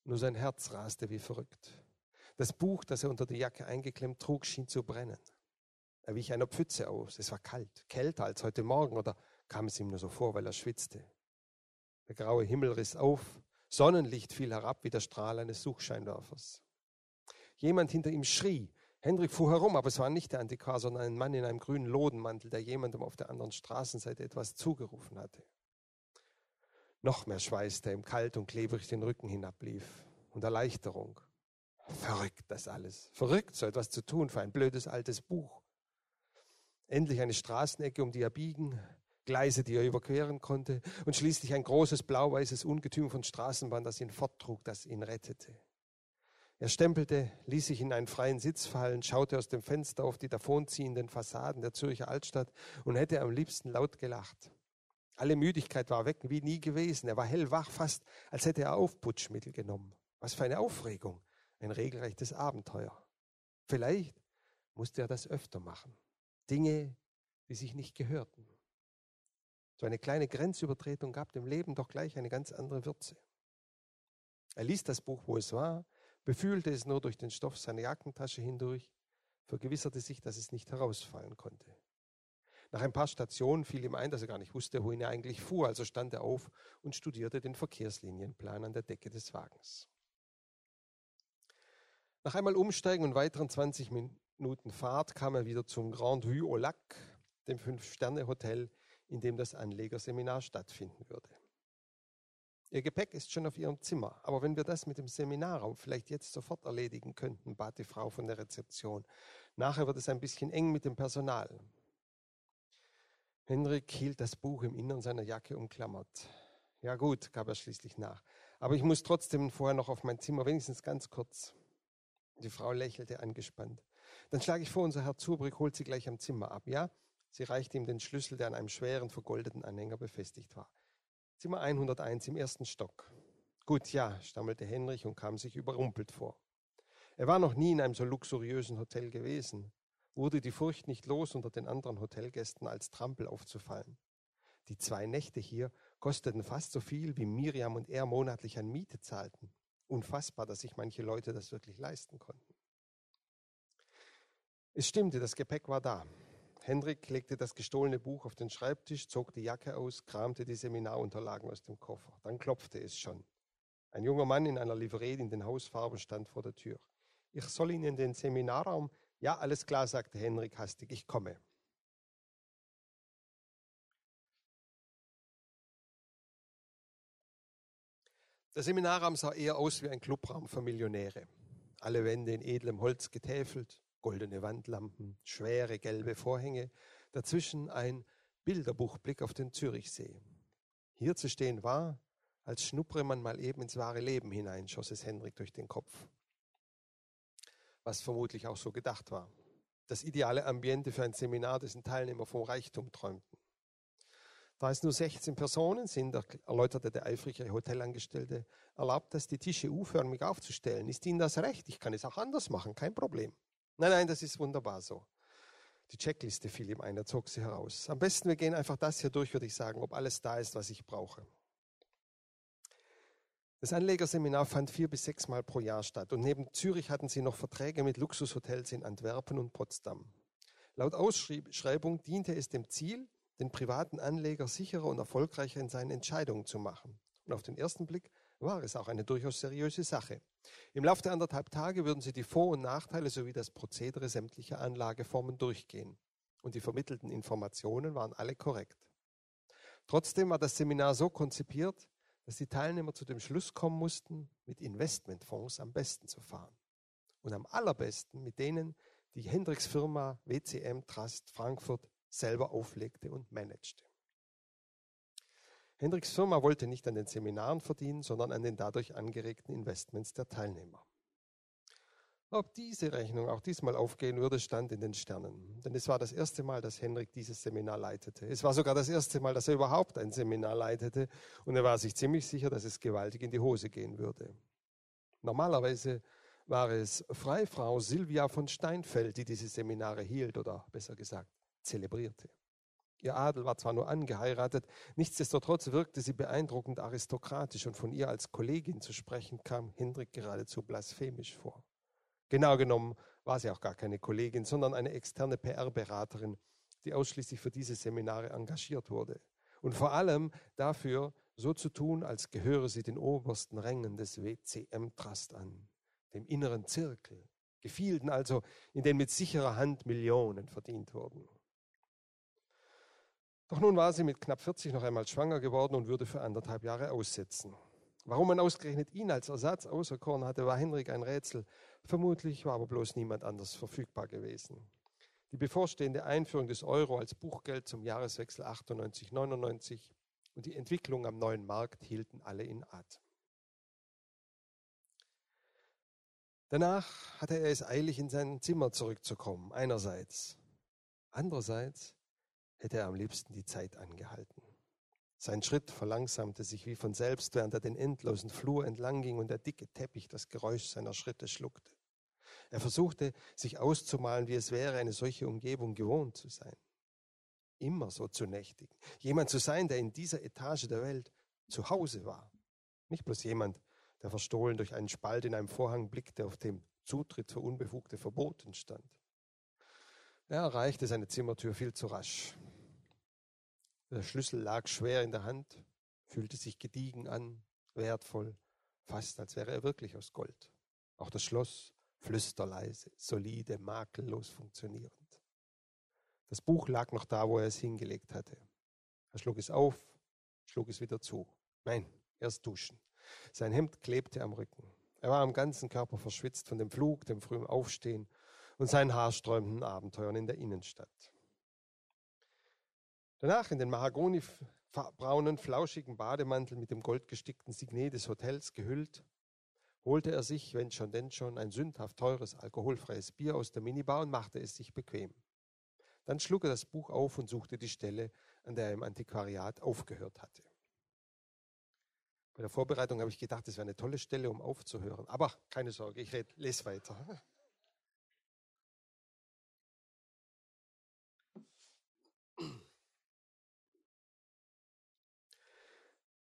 Nur sein Herz raste wie verrückt. Das Buch, das er unter die Jacke eingeklemmt trug, schien zu brennen. Er wich einer Pfütze aus. Es war kalt, kälter als heute Morgen, oder kam es ihm nur so vor, weil er schwitzte. Der graue Himmel riss auf, Sonnenlicht fiel herab wie der Strahl eines Suchscheinwerfers. Jemand hinter ihm schrie. Hendrik fuhr herum, aber es war nicht der Antiquar, sondern ein Mann in einem grünen Lodenmantel, der jemandem auf der anderen Straßenseite etwas zugerufen hatte. Noch mehr Schweiß, der ihm kalt und klebrig den Rücken hinablief. Und Erleichterung. Verrückt das alles. Verrückt, so etwas zu tun für ein blödes altes Buch. Endlich eine Straßenecke, um die er biegen, Gleise, die er überqueren konnte und schließlich ein großes blau-weißes Ungetüm von Straßenbahn, das ihn forttrug, das ihn rettete. Er stempelte, ließ sich in einen freien Sitz fallen, schaute aus dem Fenster auf die davonziehenden Fassaden der Zürcher Altstadt und hätte am liebsten laut gelacht. Alle Müdigkeit war weg wie nie gewesen. Er war hellwach, fast als hätte er Aufputschmittel genommen. Was für eine Aufregung, ein regelrechtes Abenteuer. Vielleicht musste er das öfter machen. Dinge, die sich nicht gehörten. So eine kleine Grenzübertretung gab dem Leben doch gleich eine ganz andere Würze. Er ließ das Buch, wo es war, befühlte es nur durch den Stoff seiner Jackentasche hindurch, vergewisserte sich, dass es nicht herausfallen konnte. Nach ein paar Stationen fiel ihm ein, dass er gar nicht wusste, wohin er eigentlich fuhr, also stand er auf und studierte den Verkehrslinienplan an der Decke des Wagens. Nach einmal Umsteigen und weiteren 20 Minuten Fahrt kam er wieder zum Grand Vue au Lac, dem Fünf-Sterne-Hotel, in dem das Anlegerseminar stattfinden würde. Ihr Gepäck ist schon auf Ihrem Zimmer, aber wenn wir das mit dem Seminarraum vielleicht jetzt sofort erledigen könnten, bat die Frau von der Rezeption. Nachher wird es ein bisschen eng mit dem Personal. Henrik hielt das Buch im Innern seiner Jacke umklammert. Ja gut, gab er schließlich nach. Aber ich muss trotzdem vorher noch auf mein Zimmer, wenigstens ganz kurz. Die Frau lächelte angespannt. Dann schlage ich vor, unser Herr Zubrick holt Sie gleich am Zimmer ab, ja? Sie reichte ihm den Schlüssel, der an einem schweren, vergoldeten Anhänger befestigt war. Zimmer 101 im ersten Stock. Gut, ja, stammelte Henrich und kam sich überrumpelt vor. Er war noch nie in einem so luxuriösen Hotel gewesen, wurde die Furcht nicht los, unter den anderen Hotelgästen als Trampel aufzufallen. Die zwei Nächte hier kosteten fast so viel, wie Miriam und er monatlich an Miete zahlten. Unfassbar, dass sich manche Leute das wirklich leisten konnten. Es stimmte, das Gepäck war da. Hendrik legte das gestohlene Buch auf den Schreibtisch, zog die Jacke aus, kramte die Seminarunterlagen aus dem Koffer. Dann klopfte es schon. Ein junger Mann in einer Livree in den Hausfarben stand vor der Tür. Ich soll Ihnen den Seminarraum. Ja, alles klar, sagte Henrik hastig. Ich komme. Der Seminarraum sah eher aus wie ein Clubraum für Millionäre. Alle Wände in edlem Holz getäfelt, goldene Wandlampen, schwere gelbe Vorhänge, dazwischen ein Bilderbuchblick auf den Zürichsee. Hier zu stehen war, als schnuppere man mal eben ins wahre Leben hinein, schoss es Henrik durch den Kopf. Was vermutlich auch so gedacht war. das ideale Ambiente für ein Seminar, dessen Teilnehmer vom Reichtum träumten. Da es nur 16 Personen sind, erläuterte der eifrige Hotelangestellte, erlaubt das, die Tische U-förmig aufzustellen. Ist Ihnen das recht? Ich kann es auch anders machen, kein Problem. Nein, nein, das ist wunderbar so. Die Checkliste fiel ihm ein, er zog sie heraus. Am besten, wir gehen einfach das hier durch, würde ich sagen, ob alles da ist, was ich brauche. Das Anlegerseminar fand vier bis sechs Mal pro Jahr statt und neben Zürich hatten sie noch Verträge mit Luxushotels in Antwerpen und Potsdam. Laut Ausschreibung diente es dem Ziel, den privaten Anleger sicherer und erfolgreicher in seinen Entscheidungen zu machen. Und auf den ersten Blick war es auch eine durchaus seriöse Sache. Im Laufe der anderthalb Tage würden sie die Vor- und Nachteile sowie das Prozedere sämtlicher Anlageformen durchgehen. Und die vermittelten Informationen waren alle korrekt. Trotzdem war das Seminar so konzipiert, dass die Teilnehmer zu dem Schluss kommen mussten, mit Investmentfonds am besten zu fahren. Und am allerbesten mit denen, die Hendricks Firma WCM Trust Frankfurt selber auflegte und managte. Hendricks Firma wollte nicht an den Seminaren verdienen, sondern an den dadurch angeregten Investments der Teilnehmer. Ob diese Rechnung auch diesmal aufgehen würde, stand in den Sternen. Denn es war das erste Mal, dass Hendrik dieses Seminar leitete. Es war sogar das erste Mal, dass er überhaupt ein Seminar leitete. Und er war sich ziemlich sicher, dass es gewaltig in die Hose gehen würde. Normalerweise war es Freifrau Silvia von Steinfeld, die diese Seminare hielt oder besser gesagt zelebrierte. Ihr Adel war zwar nur angeheiratet, nichtsdestotrotz wirkte sie beeindruckend aristokratisch und von ihr als Kollegin zu sprechen kam Hendrik geradezu blasphemisch vor. Genau genommen war sie auch gar keine Kollegin, sondern eine externe PR-Beraterin, die ausschließlich für diese Seminare engagiert wurde. Und vor allem dafür, so zu tun, als gehöre sie den obersten Rängen des WCM-Trust an, dem inneren Zirkel, Gefilden also, in denen mit sicherer Hand Millionen verdient wurden. Doch nun war sie mit knapp 40 noch einmal schwanger geworden und würde für anderthalb Jahre aussetzen. Warum man ausgerechnet ihn als Ersatz auserkoren hatte, war Henrik ein Rätsel. Vermutlich war aber bloß niemand anders verfügbar gewesen. Die bevorstehende Einführung des Euro als Buchgeld zum Jahreswechsel 98-99 und die Entwicklung am neuen Markt hielten alle in Atem. Danach hatte er es eilig, in sein Zimmer zurückzukommen, einerseits. Andererseits hätte er am liebsten die Zeit angehalten. Sein Schritt verlangsamte sich wie von selbst, während er den endlosen Flur entlang ging und der dicke Teppich das Geräusch seiner Schritte schluckte. Er versuchte, sich auszumalen, wie es wäre, eine solche Umgebung gewohnt zu sein. Immer so zu nächtigen. Jemand zu sein, der in dieser Etage der Welt zu Hause war. Nicht bloß jemand, der verstohlen durch einen Spalt in einem Vorhang blickte, auf dem Zutritt für Unbefugte verboten stand. Er erreichte seine Zimmertür viel zu rasch. Der Schlüssel lag schwer in der Hand, fühlte sich gediegen an, wertvoll, fast als wäre er wirklich aus Gold. Auch das Schloss flüsterleise, solide, makellos funktionierend. Das Buch lag noch da, wo er es hingelegt hatte. Er schlug es auf, schlug es wieder zu. Nein, erst duschen. Sein Hemd klebte am Rücken. Er war am ganzen Körper verschwitzt von dem Flug, dem frühen Aufstehen und seinen haarsträubenden Abenteuern in der Innenstadt. Danach in den mahagonibraunen, flauschigen Bademantel mit dem goldgestickten Signet des Hotels gehüllt, holte er sich, wenn schon denn schon, ein sündhaft teures, alkoholfreies Bier aus der Minibar und machte es sich bequem. Dann schlug er das Buch auf und suchte die Stelle, an der er im Antiquariat aufgehört hatte. Bei der Vorbereitung habe ich gedacht, das wäre eine tolle Stelle, um aufzuhören. Aber keine Sorge, ich lese weiter.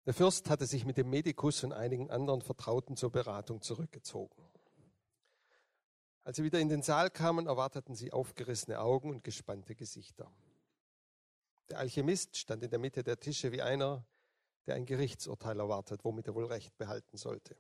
Der Fürst hatte sich mit dem Medikus und einigen anderen Vertrauten zur Beratung zurückgezogen. Als sie wieder in den Saal kamen, erwarteten sie aufgerissene Augen und gespannte Gesichter. Der Alchemist stand in der Mitte der Tische wie einer, der ein Gerichtsurteil erwartet, womit er wohl Recht behalten sollte.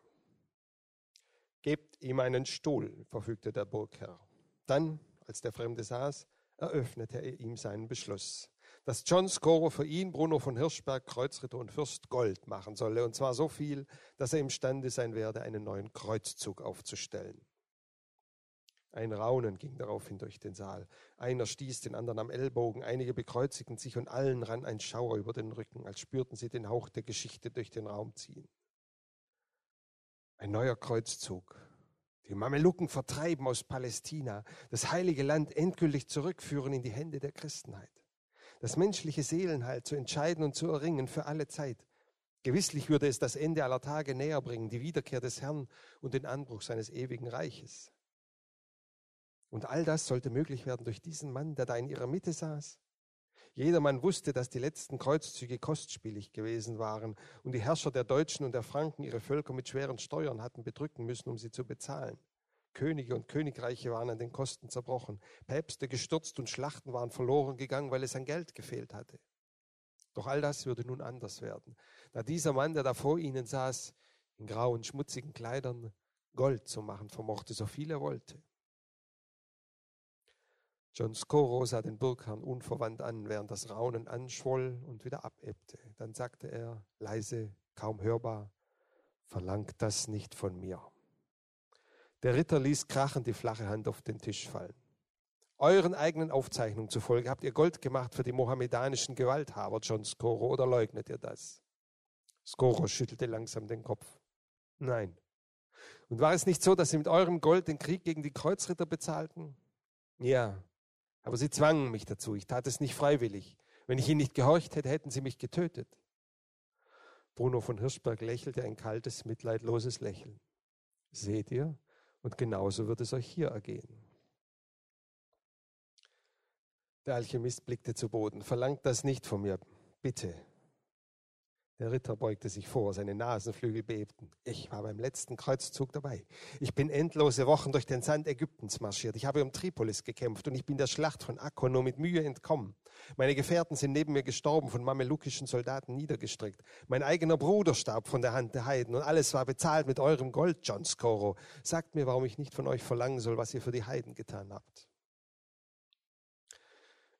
Gebt ihm einen Stuhl, verfügte der Burgherr. Dann, als der Fremde saß, eröffnete er ihm seinen Beschluss dass John Scoro für ihn, Bruno von Hirschberg, Kreuzritter und Fürst Gold machen solle. Und zwar so viel, dass er imstande sein werde, einen neuen Kreuzzug aufzustellen. Ein Raunen ging daraufhin durch den Saal. Einer stieß den anderen am Ellbogen, einige bekreuzigten sich und allen rann ein Schauer über den Rücken, als spürten sie den Hauch der Geschichte durch den Raum ziehen. Ein neuer Kreuzzug. die Mamelucken vertreiben aus Palästina, das heilige Land endgültig zurückführen in die Hände der Christenheit, das menschliche Seelenheil zu entscheiden und zu erringen für alle Zeit. Gewisslich würde es das Ende aller Tage näher bringen, die Wiederkehr des Herrn und den Anbruch seines ewigen Reiches. Und all das sollte möglich werden durch diesen Mann, der da in ihrer Mitte saß. Jedermann wusste, dass die letzten Kreuzzüge kostspielig gewesen waren und die Herrscher der Deutschen und der Franken ihre Völker mit schweren Steuern hatten bedrücken müssen, um sie zu bezahlen. Könige und Königreiche waren an den Kosten zerbrochen, Päpste gestürzt und Schlachten waren verloren gegangen, weil es an Geld gefehlt hatte. Doch all das würde nun anders werden, da dieser Mann, der da vor ihnen saß, in grauen, schmutzigen Kleidern, Gold zu machen vermochte, so viel er wollte. John Scoro sah den Burgherrn unverwandt an, während das Raunen anschwoll und wieder abebbte. Dann sagte er, leise, kaum hörbar, verlangt das nicht von mir. Der Ritter ließ krachend die flache Hand auf den Tisch fallen. Euren eigenen Aufzeichnungen zufolge habt ihr Gold gemacht für die mohammedanischen Gewalthaber, John Scoro, oder leugnet ihr das? Scoro schüttelte langsam den Kopf. Nein. Und war es nicht so, dass sie mit eurem Gold den Krieg gegen die Kreuzritter bezahlten? Ja, aber sie zwangen mich dazu. Ich tat es nicht freiwillig. Wenn ich ihnen nicht gehorcht hätte, hätten sie mich getötet. Bruno von Hirschberg lächelte ein kaltes, mitleidloses Lächeln. Seht ihr? Und genauso wird es euch hier ergehen. Der Alchemist blickte zu Boden. Verlangt das nicht von mir. Bitte, der Ritter beugte sich vor, seine Nasenflügel bebten. Ich war beim letzten Kreuzzug dabei. Ich bin endlose Wochen durch den Sand Ägyptens marschiert. Ich habe um Tripolis gekämpft und ich bin der Schlacht von Akkon nur mit Mühe entkommen. Meine Gefährten sind neben mir gestorben, von mamelukischen Soldaten niedergestreckt. Mein eigener Bruder starb von der Hand der Heiden und alles war bezahlt mit eurem Gold, John Scoro. Sagt mir, warum ich nicht von euch verlangen soll, was ihr für die Heiden getan habt.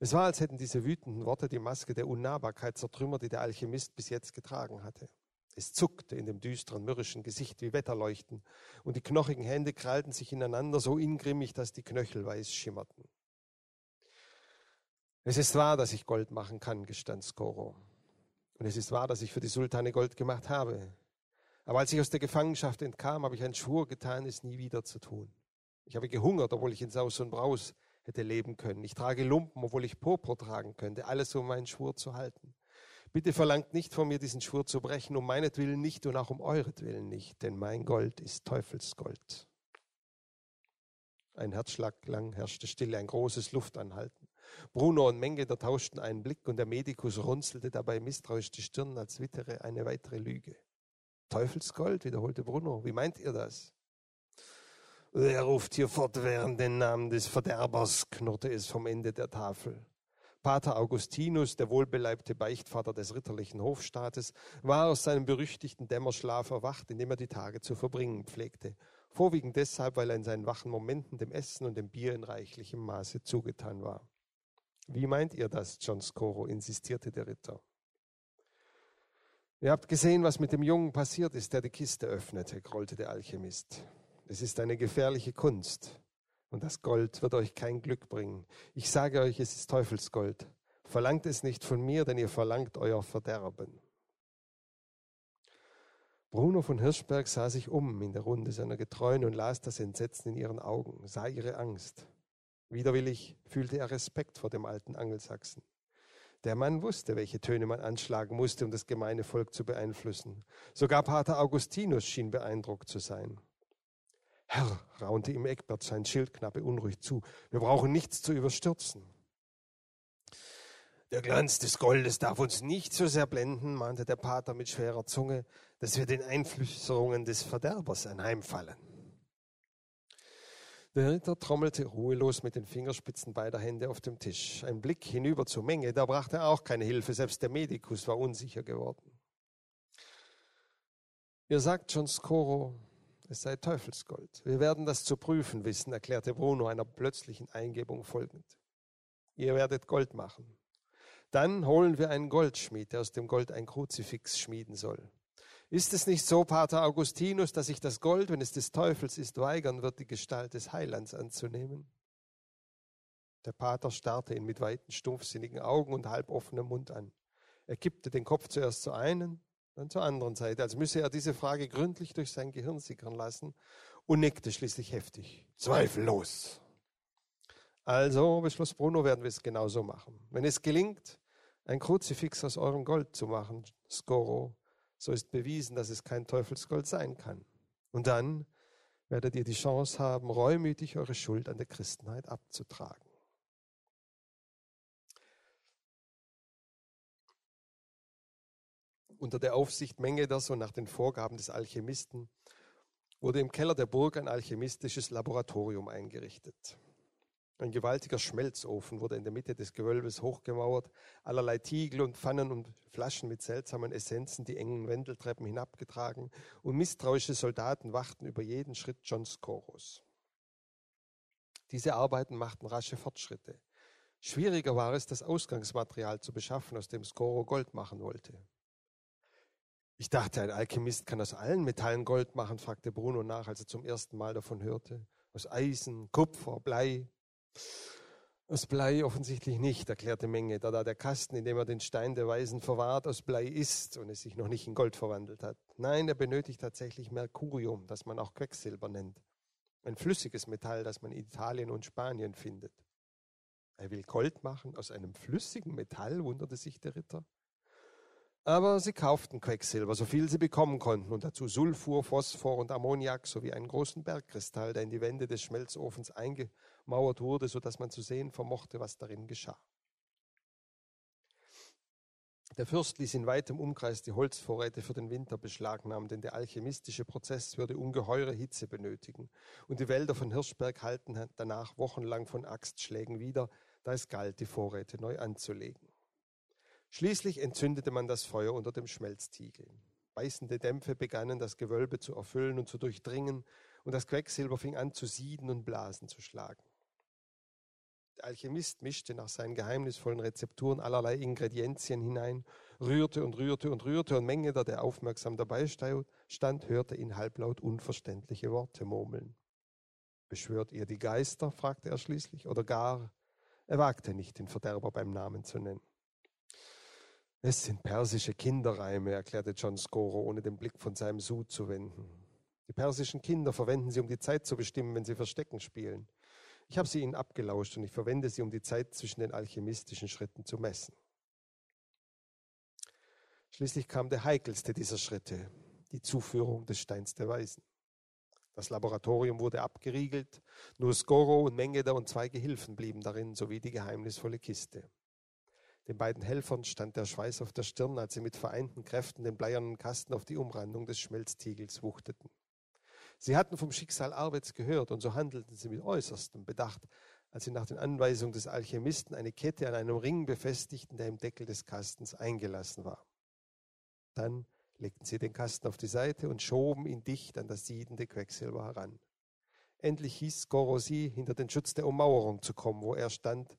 Es war, als hätten diese wütenden Worte die Maske der Unnahbarkeit zertrümmert, die der Alchemist bis jetzt getragen hatte. Es zuckte in dem düsteren, mürrischen Gesicht wie Wetterleuchten, und die knochigen Hände krallten sich ineinander so ingrimmig, dass die Knöchel weiß schimmerten. Es ist wahr, dass ich Gold machen kann, gestand Skoro. Und es ist wahr, dass ich für die Sultane Gold gemacht habe. Aber als ich aus der Gefangenschaft entkam, habe ich einen Schwur getan, es nie wieder zu tun. Ich habe gehungert, obwohl ich in Saus und Braus hätte leben können. Ich trage Lumpen, obwohl ich Purpur tragen könnte. Alles, um meinen Schwur zu halten. Bitte verlangt nicht von mir, diesen Schwur zu brechen, um meinetwillen nicht und auch um euretwillen nicht, denn mein Gold ist Teufelsgold. Ein Herzschlag lang herrschte Stille, ein großes Luftanhalten. Bruno und Mengeder tauschten einen Blick und der Medikus runzelte dabei misstrauisch die Stirn, als wittere eine weitere Lüge. Teufelsgold, wiederholte Bruno. Wie meint ihr das? Wer ruft hier fortwährend den Namen des Verderbers, knurrte es vom Ende der Tafel. Pater Augustinus, der wohlbeleibte Beichtvater des ritterlichen Hofstaates, war aus seinem berüchtigten Dämmerschlaf erwacht, in dem er die Tage zu verbringen pflegte. Vorwiegend deshalb, weil er in seinen wachen Momenten dem Essen und dem Bier in reichlichem Maße zugetan war. Wie meint ihr das, John Scoro? insistierte der Ritter. Ihr habt gesehen, was mit dem Jungen passiert ist, der die Kiste öffnete, grollte der Alchemist. Es ist eine gefährliche Kunst und das Gold wird euch kein Glück bringen. Ich sage euch, es ist Teufelsgold. Verlangt es nicht von mir, denn ihr verlangt euer Verderben. Bruno von Hirschberg sah sich um in der Runde seiner Getreuen und las das Entsetzen in ihren Augen, sah ihre Angst. Widerwillig fühlte er Respekt vor dem alten Angelsachsen. Der Mann wusste, welche Töne man anschlagen musste, um das gemeine Volk zu beeinflussen. Sogar Pater Augustinus schien beeindruckt zu sein. Herr, raunte ihm Eckbert sein Schildknappe unruhig zu, wir brauchen nichts zu überstürzen. Der Glanz des Goldes darf uns nicht so sehr blenden, mahnte der Pater mit schwerer Zunge, dass wir den Einflüsterungen des Verderbers anheimfallen. Der Ritter trommelte ruhelos mit den Fingerspitzen beider Hände auf dem Tisch. Ein Blick hinüber zur Menge, da brachte auch keine Hilfe, selbst der Medikus war unsicher geworden. Ihr sagt schon, Skoro, es sei Teufelsgold. Wir werden das zu prüfen wissen, erklärte Bruno einer plötzlichen Eingebung folgend. Ihr werdet Gold machen. Dann holen wir einen Goldschmied, der aus dem Gold ein Kruzifix schmieden soll. Ist es nicht so, Pater Augustinus, dass sich das Gold, wenn es des Teufels ist, weigern wird, die Gestalt des Heilands anzunehmen? Der Pater starrte ihn mit weiten, stumpfsinnigen Augen und halboffenem Mund an. Er kippte den Kopf zuerst zur einen, dann zur anderen Seite, als müsse er diese Frage gründlich durch sein Gehirn sickern lassen, und nickte schließlich heftig. Zweifellos. Also beschloss Bruno, werden wir es genauso machen. Wenn es gelingt, ein Kruzifix aus eurem Gold zu machen, Skoro, so ist bewiesen, dass es kein Teufelsgold sein kann. Und dann werdet ihr die Chance haben, reumütig eure Schuld an der Christenheit abzutragen. Unter der Aufsicht Mengeders und nach den Vorgaben des Alchemisten wurde im Keller der Burg ein alchemistisches Laboratorium eingerichtet. Ein gewaltiger Schmelzofen wurde in der Mitte des Gewölbes hochgemauert, allerlei Tiegel und Pfannen und Flaschen mit seltsamen Essenzen die engen Wendeltreppen hinabgetragen und misstrauische Soldaten wachten über jeden Schritt John Skoros. Diese Arbeiten machten rasche Fortschritte. Schwieriger war es, das Ausgangsmaterial zu beschaffen, aus dem Skoro Gold machen wollte. Ich dachte, ein Alchemist kann aus allen Metallen Gold machen, fragte Bruno nach, als er zum ersten Mal davon hörte. Aus Eisen, Kupfer, Blei. Aus Blei offensichtlich nicht, erklärte Menge, da da der Kasten, in dem er den Stein der Weisen verwahrt, aus Blei ist und es sich noch nicht in Gold verwandelt hat. Nein, er benötigt tatsächlich Mercurium, das man auch Quecksilber nennt. Ein flüssiges Metall, das man in Italien und Spanien findet. Er will Gold machen aus einem flüssigen Metall, wunderte sich der Ritter. Aber sie kauften Quecksilber, so viel sie bekommen konnten, und dazu Sulfur, Phosphor und Ammoniak sowie einen großen Bergkristall, der in die Wände des Schmelzofens eingemauert wurde, so dass man zu sehen vermochte, was darin geschah. Der Fürst ließ in weitem Umkreis die Holzvorräte für den Winter beschlagnahmen, denn der alchemistische Prozess würde ungeheure Hitze benötigen, und die Wälder von Hirschberg halten danach wochenlang von Axtschlägen wieder, da es galt, die Vorräte neu anzulegen. Schließlich entzündete man das Feuer unter dem Schmelztiegel. Beißende Dämpfe begannen das Gewölbe zu erfüllen und zu durchdringen, und das Quecksilber fing an zu sieden und Blasen zu schlagen. Der Alchemist mischte nach seinen geheimnisvollen Rezepturen allerlei Ingredienzien hinein, rührte und rührte und rührte, und Mengeder, der aufmerksam dabei stand, hörte ihn halblaut unverständliche Worte murmeln. Beschwört ihr die Geister? fragte er schließlich, oder gar, er wagte nicht, den Verderber beim Namen zu nennen. Es sind persische Kinderreime, erklärte John Scoro, ohne den Blick von seinem Sud zu wenden. Die persischen Kinder verwenden sie, um die Zeit zu bestimmen, wenn sie Verstecken spielen. Ich habe sie ihnen abgelauscht und ich verwende sie, um die Zeit zwischen den alchemistischen Schritten zu messen. Schließlich kam der heikelste dieser Schritte, die Zuführung des Steins der Weisen. Das Laboratorium wurde abgeriegelt, nur Skoro und Mengeder und zwei Gehilfen blieben darin, sowie die geheimnisvolle Kiste. Den beiden Helfern stand der Schweiß auf der Stirn, als sie mit vereinten Kräften den bleiernen Kasten auf die Umrandung des Schmelztiegels wuchteten. Sie hatten vom Schicksal Arweds gehört und so handelten sie mit äußerstem Bedacht, als sie nach den Anweisungen des Alchemisten eine Kette an einem Ring befestigten, der im Deckel des Kastens eingelassen war. Dann legten sie den Kasten auf die Seite und schoben ihn dicht an das siedende Quecksilber heran. Endlich hieß Gorosi, hinter den Schutz der Ummauerung zu kommen, wo er stand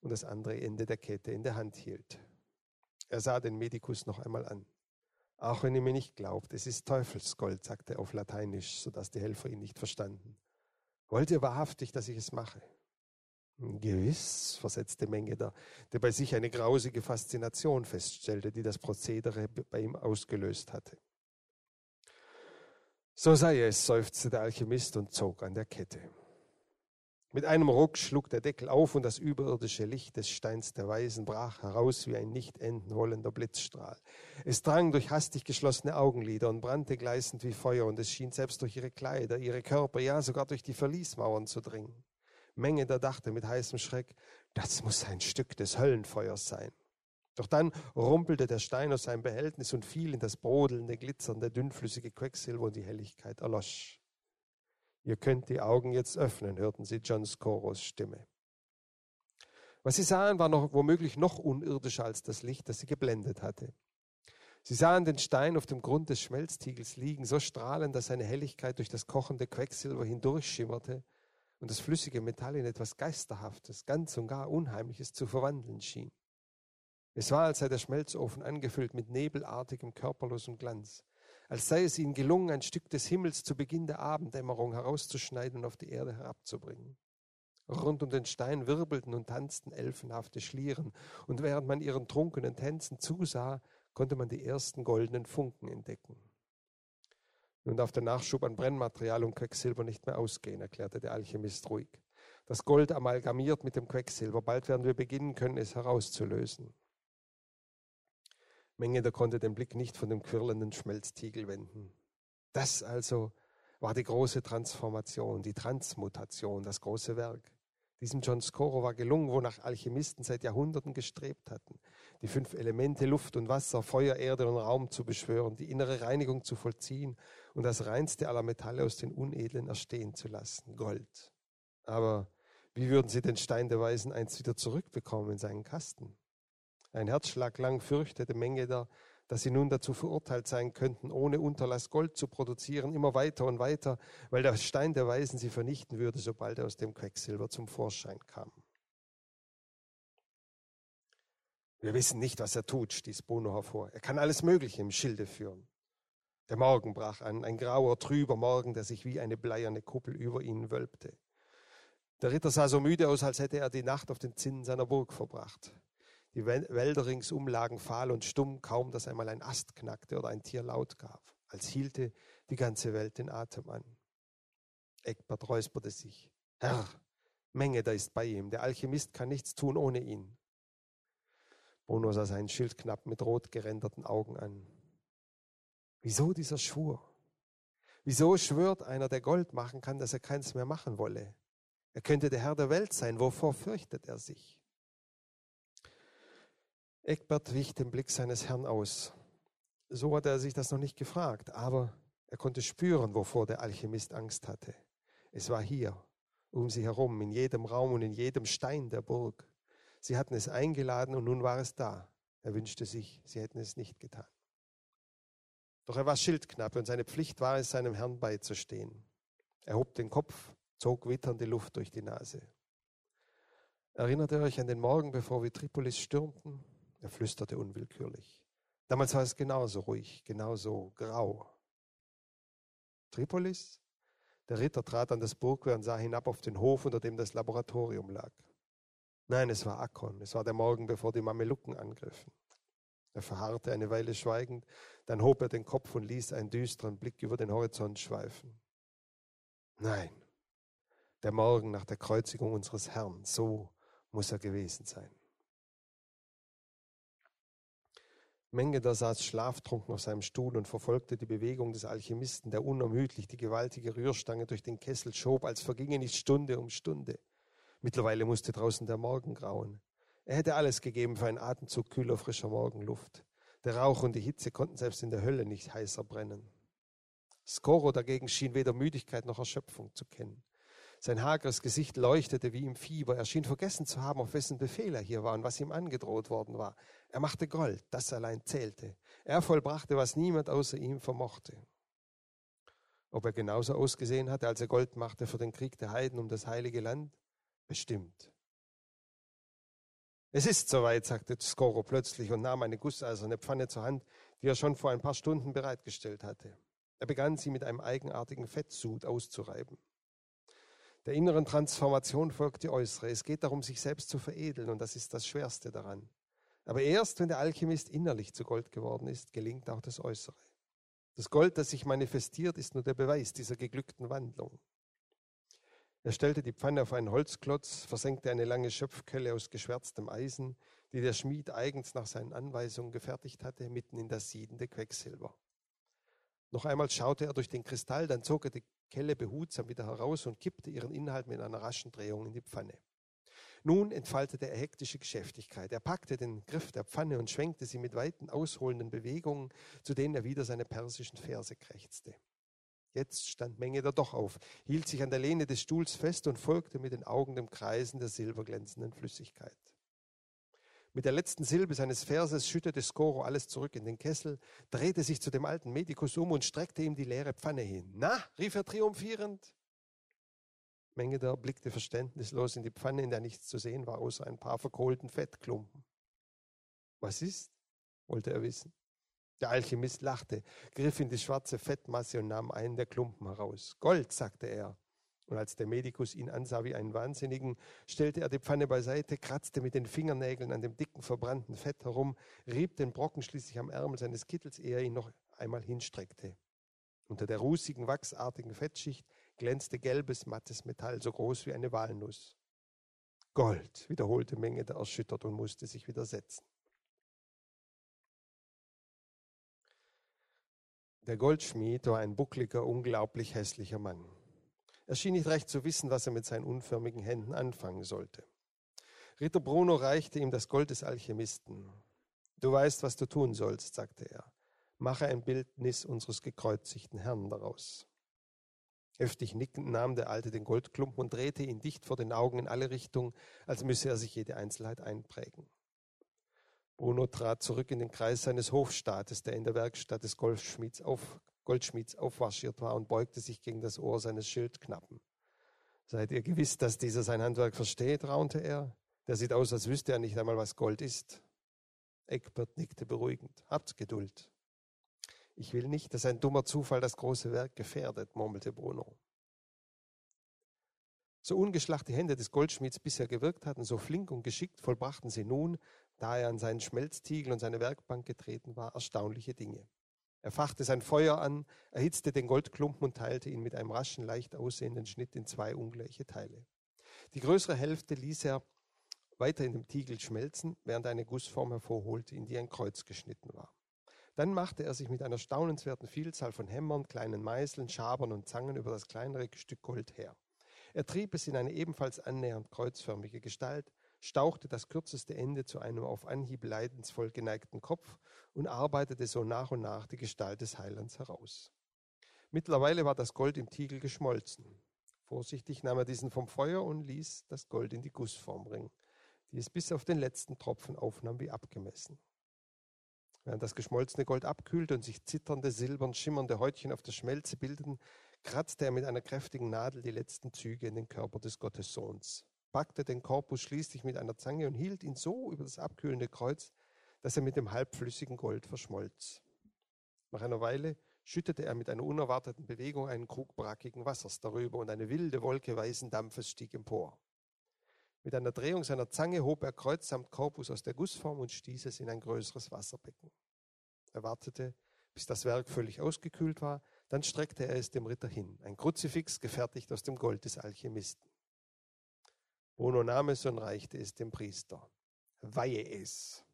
und das andere Ende der Kette in der Hand hielt. Er sah den Medikus noch einmal an. Auch wenn ihr mir nicht glaubt, es ist Teufelsgold, sagte er auf Lateinisch, sodass die Helfer ihn nicht verstanden. Wollt ihr wahrhaftig, dass ich es mache? Gewiss, versetzte Mengeder, der bei sich eine grausige Faszination feststellte, die das Prozedere bei ihm ausgelöst hatte. So sei es, seufzte der Alchemist und zog an der Kette. Mit einem Ruck schlug der Deckel auf und das überirdische Licht des Steins der Weisen brach heraus wie ein nicht enden wollender Blitzstrahl. Es drang durch hastig geschlossene Augenlider und brannte gleißend wie Feuer und es schien selbst durch ihre Kleider, ihre Körper, ja sogar durch die Verliesmauern zu dringen. Menge da dachte mit heißem Schreck, das muss ein Stück des Höllenfeuers sein. Doch dann rumpelte der Stein aus seinem Behältnis und fiel in das brodelnde, glitzernde, dünnflüssige Quecksilber und die Helligkeit erlosch. Ihr könnt die Augen jetzt öffnen, hörten sie John Scoros Stimme. Was sie sahen, war noch, womöglich noch unirdischer als das Licht, das sie geblendet hatte. Sie sahen den Stein auf dem Grund des Schmelztiegels liegen, so strahlend, dass seine Helligkeit durch das kochende Quecksilber hindurchschimmerte und das flüssige Metall in etwas Geisterhaftes, ganz und gar Unheimliches zu verwandeln schien. Es war, als sei der Schmelzofen angefüllt mit nebelartigem, körperlosem Glanz als sei es ihnen gelungen, ein Stück des Himmels zu Beginn der Abenddämmerung herauszuschneiden und auf die Erde herabzubringen. Rund um den Stein wirbelten und tanzten elfenhafte Schlieren, und während man ihren trunkenen Tänzen zusah, konnte man die ersten goldenen Funken entdecken. Nun darf der Nachschub an Brennmaterial und Quecksilber nicht mehr ausgehen, erklärte der Alchemist ruhig. Das Gold amalgamiert mit dem Quecksilber. Bald werden wir beginnen können, es herauszulösen. Mengeder konnte den Blick nicht von dem quirlenden Schmelztiegel wenden. Das also war die große Transformation, die Transmutation, das große Werk. Diesem John Scoro war gelungen, wonach Alchemisten seit Jahrhunderten gestrebt hatten, die fünf Elemente Luft und Wasser, Feuer, Erde und Raum zu beschwören, die innere Reinigung zu vollziehen und das reinste aller Metalle aus den Unedlen erstehen zu lassen, Gold. Aber wie würden sie den Stein der Weisen einst wieder zurückbekommen in seinen Kasten? Ein Herzschlag lang fürchtete Mengeder, dass sie nun dazu verurteilt sein könnten, ohne Unterlass Gold zu produzieren, immer weiter und weiter, weil der Stein der Weisen sie vernichten würde, sobald er aus dem Quecksilber zum Vorschein kam. Wir wissen nicht, was er tut, stieß Bono hervor. Er kann alles Mögliche im Schilde führen. Der Morgen brach an, ein grauer, trüber Morgen, der sich wie eine bleierne Kuppel über ihnen wölbte. Der Ritter sah so müde aus, als hätte er die Nacht auf den Zinnen seiner Burg verbracht. Die Wälder ringsum lagen fahl und stumm, kaum dass einmal ein Ast knackte oder ein Tier laut gab, als hielte die ganze Welt den Atem an. Eckbert räusperte sich. Herr, Menge, da ist bei ihm. Der Alchemist kann nichts tun ohne ihn. Bruno sah seinen Schild knapp mit rot geränderten Augen an. Wieso dieser Schwur? Wieso schwört einer, der Gold machen kann, dass er keins mehr machen wolle? Er könnte der Herr der Welt sein. Wovor fürchtet er sich? Eckbert wich dem Blick seines Herrn aus. So hatte er sich das noch nicht gefragt, aber er konnte spüren, wovor der Alchemist Angst hatte. Es war hier, um sie herum, in jedem Raum und in jedem Stein der Burg. Sie hatten es eingeladen und nun war es da. Er wünschte sich, sie hätten es nicht getan. Doch er war Schildknappe und seine Pflicht war es, seinem Herrn beizustehen. Er hob den Kopf, zog witternde Luft durch die Nase. Erinnert ihr euch an den Morgen, bevor wir Tripolis stürmten? Er flüsterte unwillkürlich. Damals war es genauso ruhig, genauso grau. Tripolis? Der Ritter trat an das Burgwehr und sah hinab auf den Hof, unter dem das Laboratorium lag. Nein, es war Akkon. Es war der Morgen, bevor die Mamelucken angriffen. Er verharrte eine Weile schweigend, dann hob er den Kopf und ließ einen düsteren Blick über den Horizont schweifen. Nein, der Morgen nach der Kreuzigung unseres Herrn, so muss er gewesen sein. Mengeder saß schlaftrunken auf seinem Stuhl und verfolgte die Bewegung des Alchemisten, der unermüdlich die gewaltige Rührstange durch den Kessel schob, als verginge nicht Stunde um Stunde. Mittlerweile musste draußen der Morgen grauen. Er hätte alles gegeben für einen Atemzug kühler, frischer Morgenluft. Der Rauch und die Hitze konnten selbst in der Hölle nicht heißer brennen. Skoro dagegen schien weder Müdigkeit noch Erschöpfung zu kennen. Sein hageres Gesicht leuchtete wie im Fieber. Er schien vergessen zu haben, auf wessen Befehl er hier war und was ihm angedroht worden war. Er machte Gold, das allein zählte. Er vollbrachte, was niemand außer ihm vermochte. Ob er genauso ausgesehen hatte, als er Gold machte für den Krieg der Heiden um das heilige Land? Bestimmt. Es ist soweit, sagte Skoro plötzlich und nahm eine gusseiserne Pfanne zur Hand, die er schon vor ein paar Stunden bereitgestellt hatte. Er begann sie mit einem eigenartigen Fettsud auszureiben. Der inneren Transformation folgt die äußere. Es geht darum, sich selbst zu veredeln und das ist das Schwerste daran. Aber erst wenn der Alchemist innerlich zu Gold geworden ist, gelingt auch das Äußere. Das Gold, das sich manifestiert, ist nur der Beweis dieser geglückten Wandlung. Er stellte die Pfanne auf einen Holzklotz, versenkte eine lange Schöpfkelle aus geschwärztem Eisen, die der Schmied eigens nach seinen Anweisungen gefertigt hatte, mitten in das siedende Quecksilber. Noch einmal schaute er durch den Kristall, dann zog er die Kelle behutsam wieder heraus und kippte ihren Inhalt mit einer raschen Drehung in die Pfanne. Nun entfaltete er hektische Geschäftigkeit. Er packte den Griff der Pfanne und schwenkte sie mit weiten, ausholenden Bewegungen, zu denen er wieder seine persischen Verse krächzte. Jetzt stand Menge da doch auf, hielt sich an der Lehne des Stuhls fest und folgte mit den Augen dem Kreisen der silberglänzenden Flüssigkeit. Mit der letzten Silbe seines Verses schüttete Skoro alles zurück in den Kessel, drehte sich zu dem alten Medikus um und streckte ihm die leere Pfanne hin. Na, rief er triumphierend. Mengeder blickte verständnislos in die Pfanne, in der nichts zu sehen war, außer ein paar verkohlten Fettklumpen. Was ist? wollte er wissen. Der Alchemist lachte, griff in die schwarze Fettmasse und nahm einen der Klumpen heraus. Gold, sagte er. Und als der Medikus ihn ansah wie einen Wahnsinnigen, stellte er die Pfanne beiseite, kratzte mit den Fingernägeln an dem dicken, verbrannten Fett herum, rieb den Brocken schließlich am Ärmel seines Kittels, ehe er ihn noch einmal hinstreckte. Unter der rußigen, wachsartigen Fettschicht glänzte gelbes, mattes Metall, so groß wie eine Walnuss. Gold, wiederholte Menge erschüttert und musste sich wieder setzen. Der Goldschmied war ein buckliger, unglaublich hässlicher Mann. Er schien nicht recht zu wissen, was er mit seinen unförmigen Händen anfangen sollte. Ritter Bruno reichte ihm das Gold des Alchemisten. Du weißt, was du tun sollst, sagte er. Mache ein Bildnis unseres gekreuzigten Herrn daraus. Heftig nickend nahm der Alte den Goldklumpen und drehte ihn dicht vor den Augen in alle Richtungen, als müsse er sich jede Einzelheit einprägen. Bruno trat zurück in den Kreis seines Hofstaates, der in der Werkstatt des Goldschmieds, auf, Goldschmieds aufwaschiert war, und beugte sich gegen das Ohr seines Schildknappen. Seid ihr gewiss, dass dieser sein Handwerk versteht? raunte er. Der sieht aus, als wüsste er nicht einmal, was Gold ist. Eckbert nickte beruhigend. Habt Geduld. Ich will nicht, dass ein dummer Zufall das große Werk gefährdet, murmelte Bruno. So ungeschlacht die Hände des Goldschmieds bisher gewirkt hatten, so flink und geschickt vollbrachten sie nun, da er an seinen Schmelztiegel und seine Werkbank getreten war, erstaunliche Dinge. Er fachte sein Feuer an, erhitzte den Goldklumpen und teilte ihn mit einem raschen, leicht aussehenden Schnitt in zwei ungleiche Teile. Die größere Hälfte ließ er weiter in dem Tiegel schmelzen, während er eine Gussform hervorholte, in die ein Kreuz geschnitten war. Dann machte er sich mit einer staunenswerten Vielzahl von Hämmern, kleinen Meißeln, Schabern und Zangen über das kleinere Stück Gold her. Er trieb es in eine ebenfalls annähernd kreuzförmige Gestalt, stauchte das kürzeste Ende zu einem auf Anhieb leidensvoll geneigten Kopf und arbeitete so nach und nach die Gestalt des Heilands heraus. Mittlerweile war das Gold im Tiegel geschmolzen. Vorsichtig nahm er diesen vom Feuer und ließ das Gold in die Gussform bringen, die es bis auf den letzten Tropfen aufnahm wie abgemessen. Während das geschmolzene Gold abkühlte und sich zitternde, silbern schimmernde Häutchen auf der Schmelze bildeten, kratzte er mit einer kräftigen Nadel die letzten Züge in den Körper des Gottessohns, packte den Korpus schließlich mit einer Zange und hielt ihn so über das abkühlende Kreuz, dass er mit dem halbflüssigen Gold verschmolz. Nach einer Weile schüttete er mit einer unerwarteten Bewegung einen Krug brackigen Wassers darüber und eine wilde Wolke weißen Dampfes stieg empor. Mit einer Drehung seiner Zange hob er Kreuz samt Korpus aus der Gussform und stieß es in ein größeres Wasserbecken. Er wartete, bis das Werk völlig ausgekühlt war, dann streckte er es dem Ritter hin, ein Kruzifix gefertigt aus dem Gold des Alchemisten. Bruno nahm es und reichte es dem Priester. Weihe es.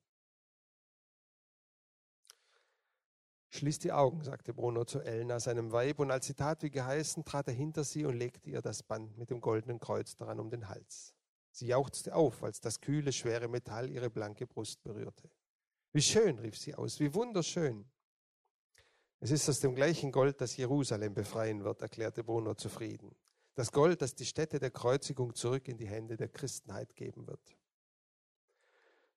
Schließ die Augen, sagte Bruno zu Elna, seinem Weib, und als sie tat wie geheißen, trat er hinter sie und legte ihr das Band mit dem goldenen Kreuz daran um den Hals. Sie jauchzte auf, als das kühle, schwere Metall ihre blanke Brust berührte. Wie schön, rief sie aus, wie wunderschön. Es ist aus dem gleichen Gold, das Jerusalem befreien wird, erklärte Bruno zufrieden. Das Gold, das die Stätte der Kreuzigung zurück in die Hände der Christenheit geben wird.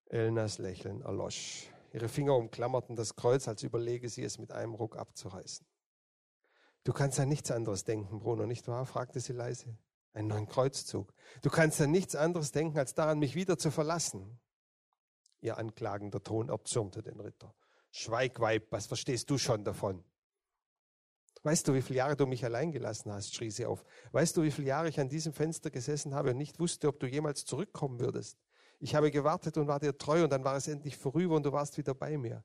Elnas Lächeln erlosch. Ihre Finger umklammerten das Kreuz, als überlege sie es mit einem Ruck abzureißen. Du kannst an nichts anderes denken, Bruno, nicht wahr? fragte sie leise einen neuen Kreuzzug. Du kannst an nichts anderes denken, als daran, mich wieder zu verlassen. Ihr anklagender Ton erzürnte den Ritter. Schweig, Weib, was verstehst du schon davon? Weißt du, wie viele Jahre du mich allein gelassen hast, schrie sie auf. Weißt du, wie viele Jahre ich an diesem Fenster gesessen habe und nicht wusste, ob du jemals zurückkommen würdest? Ich habe gewartet und war dir treu und dann war es endlich vorüber und du warst wieder bei mir.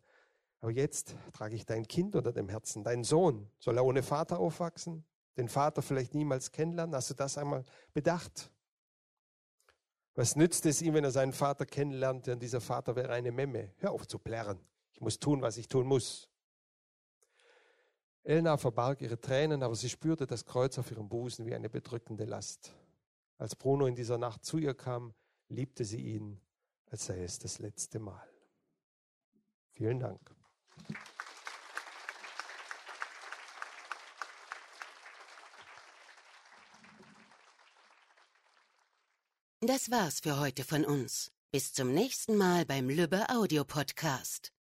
Aber jetzt trage ich dein Kind unter dem Herzen, dein Sohn. Soll er ohne Vater aufwachsen? den Vater vielleicht niemals kennenlernen? Hast du das einmal bedacht? Was nützt es ihm, wenn er seinen Vater kennenlernt, denn dieser Vater wäre eine Memme? Hör auf zu plärren. Ich muss tun, was ich tun muss. Elna verbarg ihre Tränen, aber sie spürte das Kreuz auf ihrem Busen wie eine bedrückende Last. Als Bruno in dieser Nacht zu ihr kam, liebte sie ihn, als sei es das letzte Mal. Vielen Dank. Das war's für heute von uns. Bis zum nächsten Mal beim Lübbe Audio Podcast.